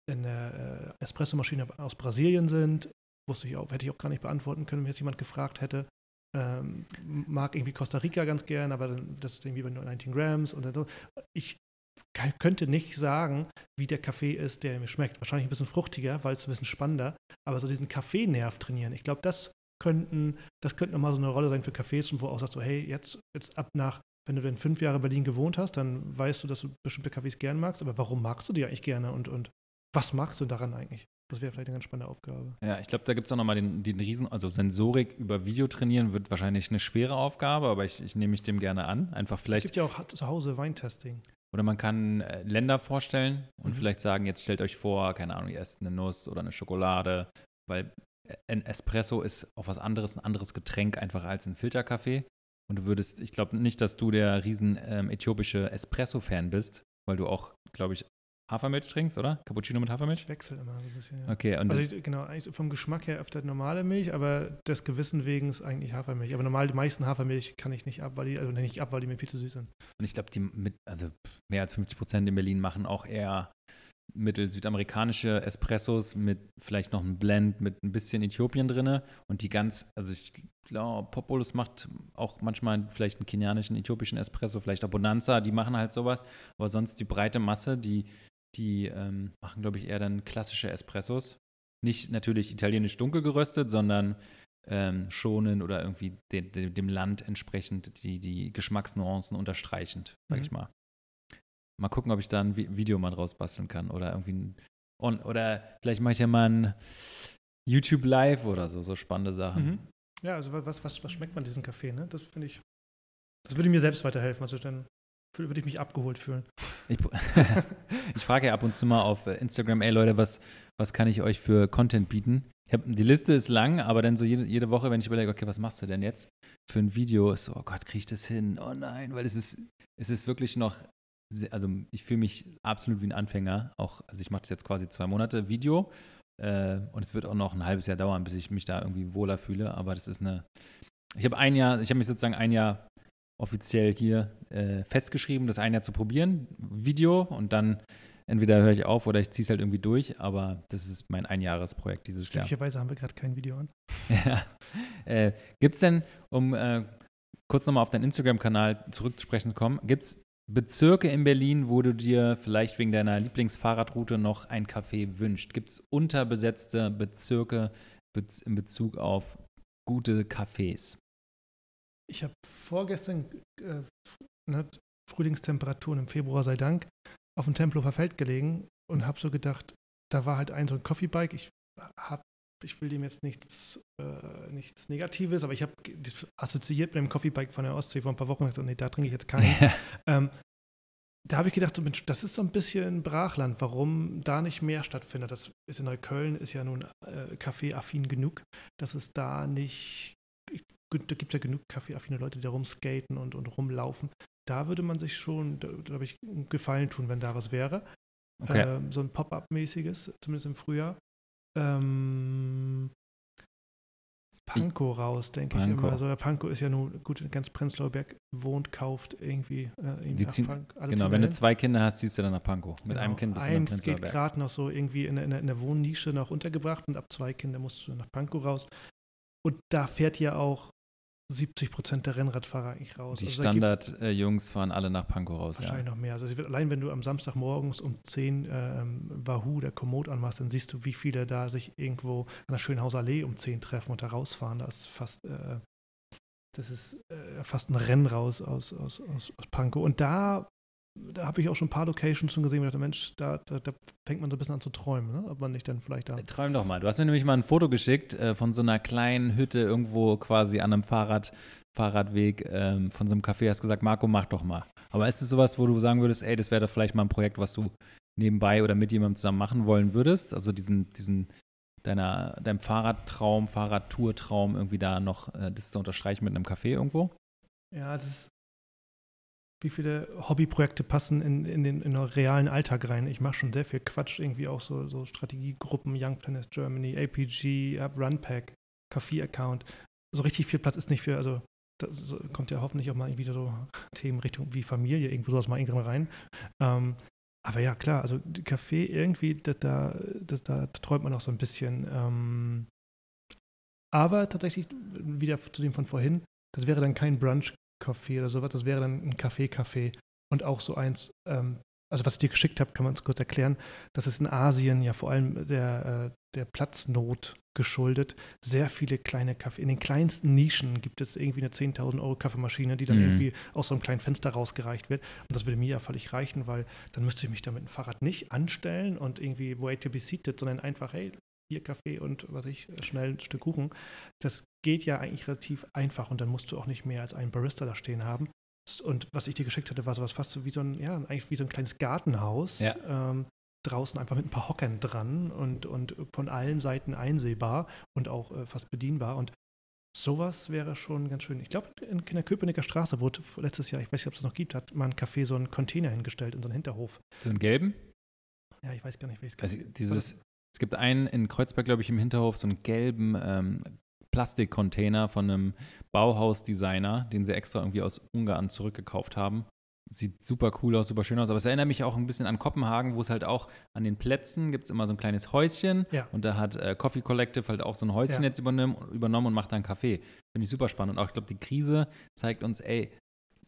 Speaker 2: in der äh, Espressomaschine aus Brasilien sind, wusste ich auch, hätte ich auch gar nicht beantworten können, wenn jetzt jemand gefragt hätte. Ähm, mag irgendwie Costa Rica ganz gern, aber dann, das ist irgendwie bei nur 19 Grams und so. Ich könnte nicht sagen, wie der Kaffee ist, der mir schmeckt. Wahrscheinlich ein bisschen fruchtiger, weil es ein bisschen spannender, aber so diesen Kaffeenerv trainieren. Ich glaube, das könnten, das könnte nochmal so eine Rolle sein für Cafés und wo auch sagst so, hey, jetzt, jetzt ab nach, wenn du denn fünf Jahre in Berlin gewohnt hast, dann weißt du, dass du bestimmte Cafés gern magst, aber warum magst du die eigentlich gerne und, und was magst du daran eigentlich? Das wäre vielleicht eine ganz spannende Aufgabe.
Speaker 1: Ja, ich glaube, da gibt es auch nochmal den, den Riesen, also Sensorik über Video trainieren wird wahrscheinlich eine schwere Aufgabe, aber ich, ich nehme mich dem gerne an. Einfach vielleicht.
Speaker 2: Es gibt ja auch zu Hause Weintesting.
Speaker 1: Oder man kann äh, Länder vorstellen und mhm. vielleicht sagen, jetzt stellt euch vor, keine Ahnung, ihr esst eine Nuss oder eine Schokolade, weil ein Espresso ist auch was anderes, ein anderes Getränk einfach als ein Filterkaffee. Und du würdest, ich glaube nicht, dass du der riesen ähm, äthiopische Espresso-Fan bist, weil du auch, glaube ich, Hafermilch trinkst, oder? Cappuccino mit Hafermilch?
Speaker 2: Ich wechsle immer ein bisschen,
Speaker 1: ja. Okay, und
Speaker 2: also ich, genau, vom Geschmack her öfter normale Milch, aber des Gewissen wegen ist eigentlich Hafermilch. Aber normal, die meisten Hafermilch kann ich nicht ab, weil die, also nicht ab, weil die mir viel zu süß sind.
Speaker 1: Und ich glaube, die mit, also mehr als 50 Prozent in Berlin machen auch eher mittel-südamerikanische Espressos mit vielleicht noch einem Blend mit ein bisschen Äthiopien drin und die ganz, also ich glaube, Populus macht auch manchmal vielleicht einen kenianischen, äthiopischen Espresso, vielleicht auch Bonanza, die machen halt sowas, aber sonst die breite Masse, die, die ähm, machen, glaube ich, eher dann klassische Espressos. Nicht natürlich italienisch dunkel geröstet, sondern ähm, schonend oder irgendwie de, de, dem Land entsprechend die, die Geschmacksnuancen unterstreichend, sag
Speaker 2: Mhm.
Speaker 1: ich mal. Mal gucken, ob ich da ein Vi- Video mal draus basteln kann oder irgendwie ein, oder vielleicht mache ich ja mal ein YouTube Live oder so, so spannende Sachen.
Speaker 2: Mhm. Ja, also was, was, was schmeckt man diesen Kaffee, ne? Das finde ich, das würde mir selbst weiterhelfen. Also dann würde ich mich abgeholt fühlen.
Speaker 1: Ich, (laughs) ich frage ja ab und zu mal auf äh, Instagram, ey Leute, was, was kann ich euch für Content bieten? Hab, die Liste ist lang, aber dann so jede, jede Woche, wenn ich überlege, okay, was machst du denn jetzt für ein Video, ist so, oh Gott, kriege ich das hin? Oh nein, weil es ist, es ist wirklich noch, sehr, also ich fühle mich absolut wie ein Anfänger. Auch, also ich mache das jetzt quasi zwei Monate Video äh, und es wird auch noch ein halbes Jahr dauern, bis ich mich da irgendwie wohler fühle. Aber das ist eine, ich habe ein Jahr, ich habe mich sozusagen ein Jahr offiziell hier äh, festgeschrieben, das ein Jahr zu probieren, Video und dann entweder höre ich auf oder ich ziehe es halt irgendwie durch, aber das ist mein Einjahresprojekt dieses Jahr.
Speaker 2: Glücklicherweise haben wir gerade kein Video an. (laughs)
Speaker 1: Ja. Äh, gibt es denn, um äh, kurz nochmal auf deinen Instagram-Kanal zurückzusprechen zu kommen, gibt es Bezirke in Berlin, wo du dir vielleicht wegen deiner Lieblingsfahrradroute noch ein Café wünscht? Gibt es unterbesetzte Bezirke bez in Bezug auf gute Cafés?
Speaker 2: Ich habe vorgestern äh, ne, Frühlingstemperaturen im Februar sei Dank auf dem Tempelhofer Feld gelegen und habe so gedacht, da war halt ein so ein Coffee-Bike. Ich habe ich will dem jetzt nichts, äh, nichts Negatives, aber ich habe assoziiert mit dem Coffee-Bike von der Ostsee vor ein paar Wochen gesagt, nee, da trinke ich jetzt keinen. Ähm, da habe ich gedacht, das ist so ein bisschen Brachland, warum da nicht mehr stattfindet. Das ist in Neukölln, ist ja nun äh, Kaffee-affin genug, dass es da nicht, da gibt es ja genug Kaffee-affine Leute, die da rumskaten und, und rumlaufen. Da würde man sich schon, glaube ich, einen Gefallen tun, wenn da was wäre.
Speaker 1: Okay.
Speaker 2: Ähm, so ein Pop-up-mäßiges, zumindest im Frühjahr. Ähm, Pankow raus, denke ich immer. Also der Pankow ist ja nun, gut, in ganz Prenzlauer Berg wohnt, kauft irgendwie. Äh, irgendwie
Speaker 1: ziehen-
Speaker 2: Pank- alle
Speaker 1: genau, wenn du zwei Kinder hast, ziehst du dann nach Pankow. Mit
Speaker 2: Genau.
Speaker 1: einem Kind bist du dann
Speaker 2: Eins
Speaker 1: Prenzlauer
Speaker 2: geht gerade noch so irgendwie in, der- in, in der Wohnnische noch untergebracht und ab zwei Kinder musst du nach Pankow raus. Und da fährt ja auch 70 Prozent der Rennradfahrer eigentlich raus.
Speaker 1: Die
Speaker 2: Also
Speaker 1: Standard-Jungs fahren alle nach Pankow raus, ja.
Speaker 2: Wahrscheinlich noch mehr. Also wird, allein wenn du am Samstagmorgens um 10 ähm, Wahoo der Komoot anmachst, dann siehst du, wie viele da sich irgendwo an der Schönhauser Allee um 10 treffen und da rausfahren. Das ist fast, äh, das ist äh, fast ein Rennen raus aus, aus, aus, aus Pankow. Und da, da habe ich auch schon ein paar Locations schon gesehen, wo ich dachte, Mensch, da, da, da fängt man so ein bisschen an zu träumen, ne? ob man nicht dann vielleicht da.
Speaker 1: Träum doch mal. Du hast mir nämlich mal ein Foto geschickt äh, von so einer kleinen Hütte irgendwo quasi an einem Fahrrad, Fahrradweg ähm, von so einem Café. Hast gesagt, Marco, mach doch mal. Aber ist es sowas, wo du sagen würdest, ey, das wäre doch vielleicht mal ein Projekt, was du nebenbei oder mit jemandem zusammen machen wollen würdest? Also diesen, diesen deiner, deinem Fahrradtraum, Fahrradtourtraum irgendwie da noch äh, das zu unterstreichen mit einem Café irgendwo?
Speaker 2: Ja, das ist. Wie viele Hobbyprojekte passen in, in den in den realen Alltag rein? Ich mache schon sehr viel Quatsch, irgendwie auch so, so Strategiegruppen, Young Planners Germany, APG, Runpack, Kaffee-Account. So richtig viel Platz ist nicht für, also da so, kommt ja hoffentlich auch mal wieder so Themen Richtung wie Familie, irgendwo sowas mal irgendwann rein. Ähm, aber ja, klar, also Kaffee irgendwie, das, da, das, da träumt man auch so ein bisschen. Ähm, aber tatsächlich, wieder zu dem von vorhin, das wäre dann kein Brunch-Café oder sowas, das wäre dann ein Café-Café. Und auch so eins, ähm, also was ich dir geschickt habe, kann man uns kurz erklären, das ist in Asien ja vor allem der, äh, der Platznot geschuldet. Sehr viele kleine Kaffee. In den kleinsten Nischen gibt es irgendwie eine 10.000 Euro Kaffeemaschine, die dann
Speaker 1: Mhm.
Speaker 2: irgendwie aus so einem kleinen Fenster rausgereicht wird. Und das würde mir ja völlig reichen, weil dann müsste ich mich da mit dem Fahrrad nicht anstellen und irgendwie wait to be seated, sondern einfach, hey, hier Kaffee und was ich, schnell ein Stück Kuchen. Das geht ja eigentlich relativ einfach und dann musst du auch nicht mehr als einen Barista da stehen haben. Und was ich dir geschickt hatte, war sowas fast so wie so ein, ja, eigentlich wie so ein kleines Gartenhaus.
Speaker 1: Ja.
Speaker 2: Ähm, draußen einfach mit ein paar Hockern dran und, und von allen Seiten einsehbar und auch äh, fast bedienbar. Und sowas wäre schon ganz schön. Ich glaube, in, der Köpenicker Straße wurde letztes Jahr, ich weiß nicht, ob es das noch gibt, hat mal ein Café so einen Container hingestellt in so einen Hinterhof.
Speaker 1: So einen gelben?
Speaker 2: Ja, ich weiß gar nicht, welches
Speaker 1: Also dieses, es gibt einen in Kreuzberg, glaube ich, im Hinterhof, so einen gelben ähm, Plastikcontainer von einem Bauhausdesigner, den sie extra irgendwie aus Ungarn zurückgekauft haben. Sieht super cool aus, super schön aus. Aber es erinnert mich auch ein bisschen an Kopenhagen, wo es halt auch an den Plätzen gibt es immer so ein kleines Häuschen.
Speaker 2: Ja.
Speaker 1: Und da hat äh, Coffee Collective halt auch so ein Häuschen
Speaker 2: Ja.
Speaker 1: jetzt übernommen, übernommen und macht da einen Kaffee. Finde ich super spannend. Und auch, ich glaube, die Krise zeigt uns, ey,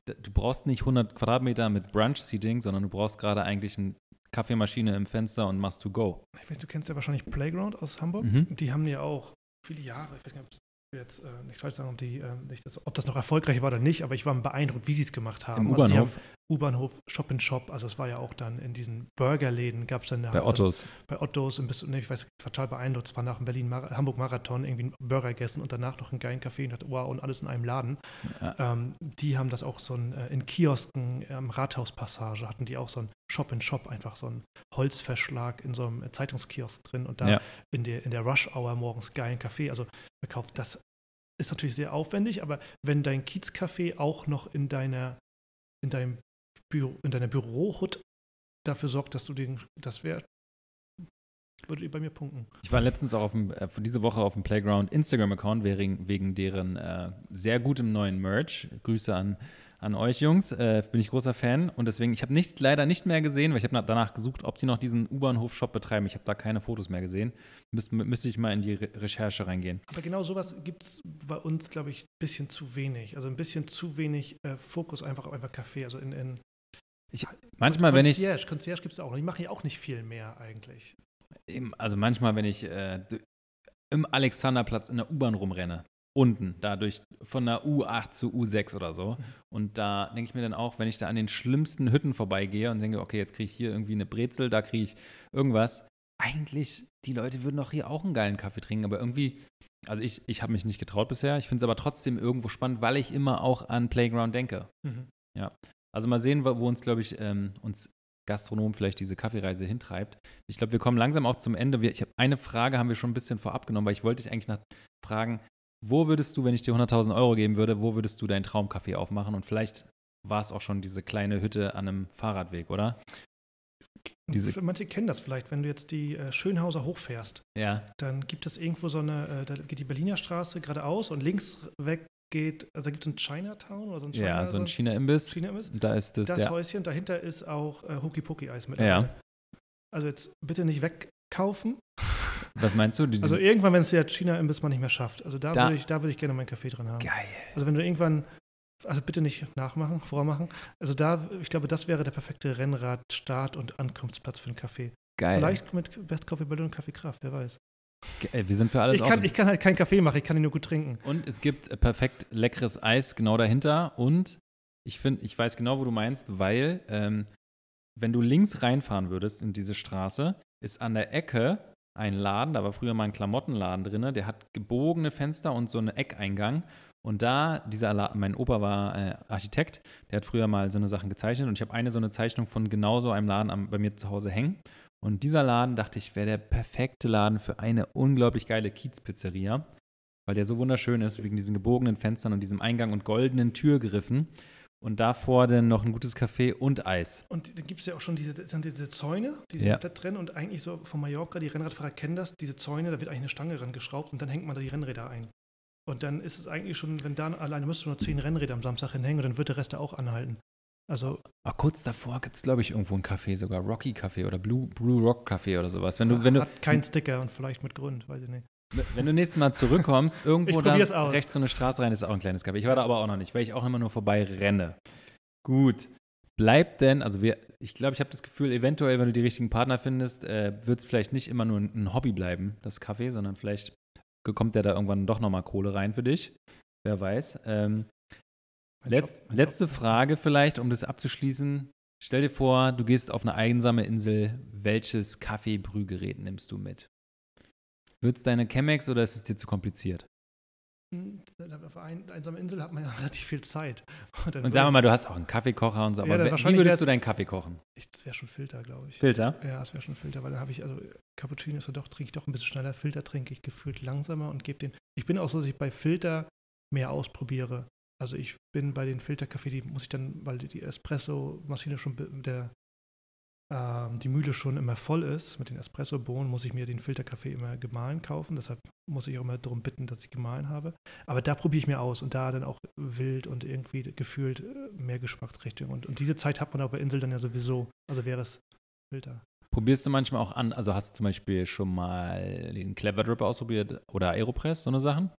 Speaker 1: du brauchst nicht 100 Quadratmeter mit Brunch-Seating, sondern du brauchst gerade eigentlich eine Kaffeemaschine im Fenster und machst to go.
Speaker 2: Ich weiß, du kennst ja wahrscheinlich Playground aus Hamburg.
Speaker 1: Mhm.
Speaker 2: Die haben ja auch viele Jahre, ich weiß gar nicht, ob jetzt äh, nicht falsch sagen, ob, die, äh, nicht das, ob das noch erfolgreich war oder nicht, aber ich war beeindruckt, wie sie es gemacht haben.
Speaker 1: Im
Speaker 2: Also
Speaker 1: U-Bahnhof?
Speaker 2: U-Bahnhof, Shop in Shop, also es war ja auch dann in diesen Burgerläden, gab es dann
Speaker 1: Bei Ottos.
Speaker 2: bei Ottos und bis, nee, ich weiß, ich war total beeindruckt. Es war nach dem Berlin Hamburg Marathon irgendwie einen Burger gegessen und danach noch einen geilen Kaffee und dachte, wow, und alles in einem Laden.
Speaker 1: Ja.
Speaker 2: Ähm, die haben das auch so ein, äh, in Kiosken am Rathauspassage hatten die auch so ein Shop in Shop, einfach so ein Holzverschlag in so einem Zeitungskiosk drin und da
Speaker 1: Ja.
Speaker 2: in der, in der Rush Hour morgens geilen Kaffee. Also verkauft, das ist natürlich sehr aufwendig, aber wenn dein Kiezcafé auch noch in deiner, in deinem Büro, in deiner Bürohut dafür sorgt, dass du den, das wäre, würde ihr bei mir punkten.
Speaker 1: Ich war letztens auch auf dem, äh, diese Woche auf dem Playground Instagram-Account wegen, wegen deren äh, sehr gutem neuen Merch. Grüße an, an euch Jungs, äh, bin ich großer Fan. Und deswegen, ich habe nicht, leider nicht mehr gesehen, weil ich habe nach- danach gesucht, ob die noch diesen U-Bahnhof-Shop betreiben. Ich habe da keine Fotos mehr gesehen. Müsste müsste ich mal in die Re Recherche reingehen.
Speaker 2: Aber genau sowas gibt es bei uns, glaube ich, ein bisschen zu wenig. Also ein bisschen zu wenig äh, Fokus einfach auf einfach Kaffee. Also in, in
Speaker 1: Manchmal, wenn ich,
Speaker 2: Concierge, Concierge gibt es auch. Die machen ja auch nicht viel mehr eigentlich.
Speaker 1: Eben, also manchmal, wenn ich äh, im Alexanderplatz in der U-Bahn rumrenne, unten, dadurch von der U8 zu U6 oder so. Und da denke ich mir dann auch, wenn ich da an den schlimmsten Hütten vorbeigehe und denke, okay, jetzt kriege ich hier irgendwie eine Brezel, da kriege ich irgendwas. Eigentlich, die Leute würden doch hier auch einen geilen Kaffee trinken, aber irgendwie, also ich, ich habe mich nicht getraut bisher. Ich finde es aber trotzdem irgendwo spannend, weil ich immer auch an Playground denke.
Speaker 2: Mhm.
Speaker 1: Also mal sehen, wo uns, glaube ich, ähm, uns Gastronom vielleicht diese Kaffeereise hintreibt. Ich glaube, wir kommen langsam auch zum Ende. Ich habe eine Frage, haben wir schon ein bisschen vorab genommen, weil ich wollte dich eigentlich nach fragen, wo würdest du, wenn ich dir 100.000 Euro geben würde, wo würdest du deinen Traumkaffee aufmachen? Und vielleicht war es auch schon diese kleine Hütte an einem Fahrradweg, oder? Diese-
Speaker 2: Manche kennen das vielleicht, wenn du jetzt die äh, Schönhauser hochfährst,
Speaker 1: Ja.
Speaker 2: dann gibt es irgendwo so eine, äh, da geht die Berliner Straße geradeaus und links weg geht, also da gibt es ein Chinatown oder so ein China,
Speaker 1: Ja, so ein China-Imbiss.
Speaker 2: China-Imbiss.
Speaker 1: Da ist das,
Speaker 2: Das
Speaker 1: der.
Speaker 2: Häuschen, dahinter ist auch äh, Hoki-Poki-Eis mit.
Speaker 1: Ja.
Speaker 2: Also jetzt bitte nicht wegkaufen. (laughs)
Speaker 1: Was meinst du? Die,
Speaker 2: Also irgendwann, wenn es der China-Imbiss mal nicht mehr schafft. Also da,
Speaker 1: Da-
Speaker 2: würde ich, da würde ich gerne meinen Kaffee drin haben.
Speaker 1: geil.
Speaker 2: Also wenn du irgendwann, also bitte nicht nachmachen, vormachen. Also da, ich glaube, das wäre der perfekte Rennrad, Start und Ankunftsplatz für einen Kaffee.
Speaker 1: Geil.
Speaker 2: Vielleicht mit Best Coffee Berlin und Kaffee Kraft, wer weiß.
Speaker 1: Geil. Wir sind für alles
Speaker 2: Ich kann,
Speaker 1: offen.
Speaker 2: ich kann halt keinen Kaffee machen, ich kann ihn nur gut trinken.
Speaker 1: Und es gibt äh, perfekt leckeres Eis genau dahinter. Und ich finde, ich weiß genau, wo du meinst, weil ähm, wenn du links reinfahren würdest in diese Straße, ist an der Ecke ein Laden, da war früher mal ein Klamottenladen drin, der hat gebogene Fenster und so einen Eckeingang. Und da, dieser La mein Opa war äh, Architekt, der hat früher mal so eine Sachen gezeichnet und ich habe eine so eine Zeichnung von genau so einem Laden am, bei mir zu Hause hängen. Und dieser Laden, dachte ich, wäre der perfekte Laden für eine unglaublich geile Kiezpizzeria weil der so wunderschön ist, wegen diesen gebogenen Fenstern und diesem Eingang und goldenen Türgriffen. Und davor dann noch ein gutes Kaffee und Eis.
Speaker 2: Und dann gibt es ja auch schon diese, sind diese Zäune, die sind
Speaker 1: Ja.
Speaker 2: komplett drin und eigentlich so von Mallorca, die Rennradfahrer kennen das, diese Zäune, da wird eigentlich eine Stange rangeschraubt und dann hängt man da die Rennräder ein. Und dann ist es eigentlich schon, wenn da alleine müsstest du nur zehn Rennräder am Samstag hinhängen und dann wird der Rest da auch anhalten. Also
Speaker 1: Aber kurz davor gibt es, glaube ich, irgendwo einen Café, sogar Rocky Café oder Blue, Blue Rock Café oder sowas. Wenn du, wenn du,
Speaker 2: hat keinen Sticker und vielleicht mit Grund, weiß ich nicht.
Speaker 1: wenn du nächstes Mal zurückkommst, (laughs) irgendwo da rechts so eine Straße rein, ist auch ein kleines Café. Ich war da aber auch noch nicht, weil ich auch immer nur vorbei renne. Gut. Bleibt denn, also wir, ich glaube, ich habe das Gefühl, eventuell, wenn du die richtigen Partner findest, äh, wird es vielleicht nicht immer nur ein, Hobby bleiben, das Kaffee, sondern vielleicht kommt ja da irgendwann doch nochmal Kohle rein für dich. Wer weiß. Ähm, letz,
Speaker 2: Job-
Speaker 1: letzte
Speaker 2: Job.
Speaker 1: Frage vielleicht, um das abzuschließen. Stell dir vor, du gehst auf eine einsame Insel. Welches Kaffeebrühgerät nimmst du mit? Wird es deine Chemex oder ist es dir zu kompliziert?
Speaker 2: Hm, Auf einer einsamen Insel hat man ja (laughs) relativ viel Zeit. dann
Speaker 1: Und sagen wir mal, du hast auch einen Kaffeekocher und so,
Speaker 2: Ja,
Speaker 1: aber we- wie würdest du deinen Kaffee kochen?
Speaker 2: ich, das wäre schon Filter, glaube ich.
Speaker 1: Filter?
Speaker 2: Ja, es wäre schon Filter, weil dann habe ich, also Cappuccino ist ja doch, trinke ich doch ein bisschen schneller. Filter trinke ich gefühlt langsamer und gebe den. Ich bin auch so, dass ich bei Filter mehr ausprobiere. Also ich bin bei den Filterkaffee, die muss ich dann, weil die- Espresso-Maschine schon, der, ähm, die Mühle schon immer voll ist mit den Espresso-Bohnen, muss ich mir den Filterkaffee immer gemahlen kaufen. Deshalb muss ich auch immer darum bitten, dass ich gemahlen habe. Aber da probiere ich mir aus und da dann auch wild und irgendwie gefühlt äh, mehr Geschmacksrichtung. Und, und diese Zeit hat man auf der Insel dann ja sowieso. Also wäre es Filter.
Speaker 1: Probierst du manchmal auch an, also hast du zum Beispiel schon mal den Clever Dripper ausprobiert oder Aeropress, so eine Sachen?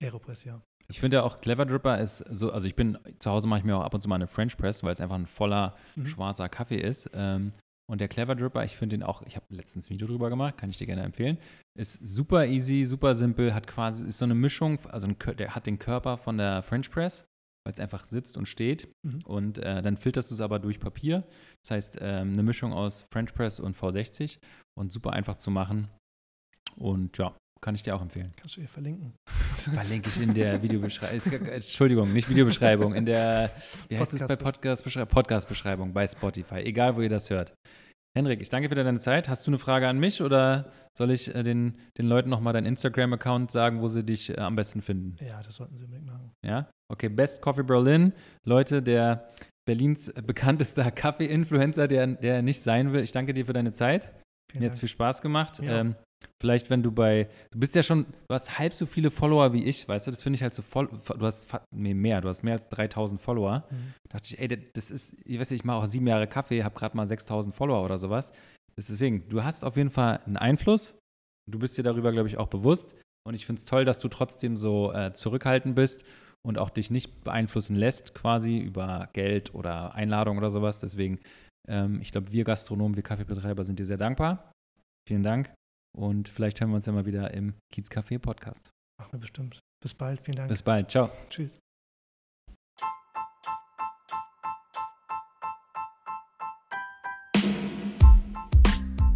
Speaker 2: Aeropress, ja.
Speaker 1: Ich finde ja auch Clever Dripper ist so, also ich bin, zu Hause mache ich mir auch ab und zu mal eine French Press, weil es einfach ein voller
Speaker 2: Mhm.
Speaker 1: schwarzer Kaffee ist. Ähm, Und der Clever Dripper, ich finde den auch, ich habe letztens ein Video drüber gemacht, kann ich dir gerne empfehlen. Ist super easy, super simpel, hat quasi, ist so eine Mischung, also ein, der hat den Körper von der French Press, weil es einfach sitzt und steht. Mhm. Und äh, dann filterst du es aber durch Papier. Das heißt, ähm, eine Mischung aus French Press und V60 und super einfach zu machen. Und ja, kann ich dir auch empfehlen.
Speaker 2: Kannst du ihr verlinken? (laughs)
Speaker 1: Verlinke ich in der Videobeschreibung. Entschuldigung, nicht Videobeschreibung, in der, wie heißt es bei Podcast-Beschreibung? Podcast-Beschreibung bei Spotify, egal wo ihr das hört. Henrik, ich danke für deine Zeit. Hast du eine Frage an mich oder soll ich äh, den, den Leuten nochmal deinen Instagram-Account sagen, wo sie dich äh, am besten finden?
Speaker 2: Ja, das sollten sie unbedingt machen.
Speaker 1: Ja? Okay, Best Coffee Berlin. Leute, der Berlins bekanntester Kaffee-Influencer, der, der nicht sein will. Ich danke dir für deine Zeit. Vielen Mir hat es viel Spaß gemacht. Ähm, vielleicht, wenn du bei, du bist ja schon, du hast halb so viele Follower wie ich, weißt du, das finde ich halt so voll, du hast nee, mehr, du hast mehr als 3000 Follower. Mhm. Da dachte ich, ey, das ist, ich weiß nicht, ich mache auch sieben Jahre Kaffee, habe gerade mal 6000 Follower oder sowas. Deswegen, du hast auf jeden Fall einen Einfluss. Du bist dir darüber, glaube ich, auch bewusst. Und ich finde es toll, dass du trotzdem so äh, zurückhaltend bist und auch dich nicht beeinflussen lässt, quasi über Geld oder Einladung oder sowas. Deswegen, ähm, ich glaube, wir Gastronomen, wir Kaffeebetreiber sind dir sehr dankbar. Vielen Dank. Und vielleicht hören wir uns ja mal wieder im Kiez Café Podcast.
Speaker 2: Machen wir bestimmt. Bis bald. Vielen Dank.
Speaker 1: Bis bald. Ciao.
Speaker 2: Tschüss.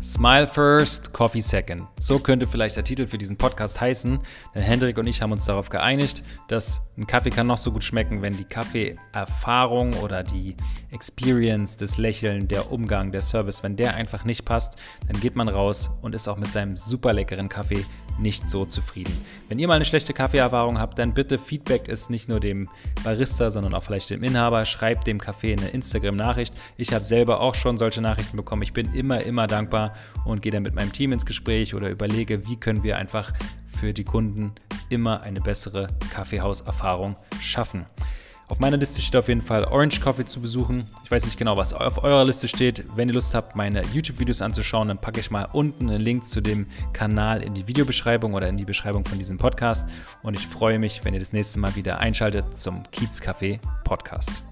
Speaker 1: Smile First, Coffee Second. So könnte vielleicht der Titel für diesen Podcast heißen, denn Hendrik und ich haben uns darauf geeinigt, dass ein Kaffee kann noch so gut schmecken, wenn die Kaffeeerfahrung oder die Experience, das Lächeln, der Umgang, der Service, wenn der einfach nicht passt, dann geht man raus und ist auch mit seinem super leckeren Kaffee nicht so zufrieden. Wenn ihr mal eine schlechte Kaffeeerfahrung habt, dann bitte feedbackt es nicht nur dem Barista, sondern auch vielleicht dem Inhaber. Schreibt dem Kaffee eine Instagram-Nachricht. Ich habe selber auch schon solche Nachrichten bekommen. Ich bin immer, immer dankbar und gehe dann mit meinem Team ins Gespräch oder überlege, wie können wir einfach für die Kunden immer eine bessere Kaffeehauserfahrung schaffen. Auf meiner Liste steht auf jeden Fall Orange Coffee zu besuchen. Ich weiß nicht genau, was auf eurer Liste steht. Wenn ihr Lust habt, meine YouTube-Videos anzuschauen, dann packe ich mal unten einen Link zu dem Kanal in die Videobeschreibung oder in die Beschreibung von diesem Podcast. Und ich freue mich, wenn ihr das nächste Mal wieder einschaltet zum Kiez Café Podcast.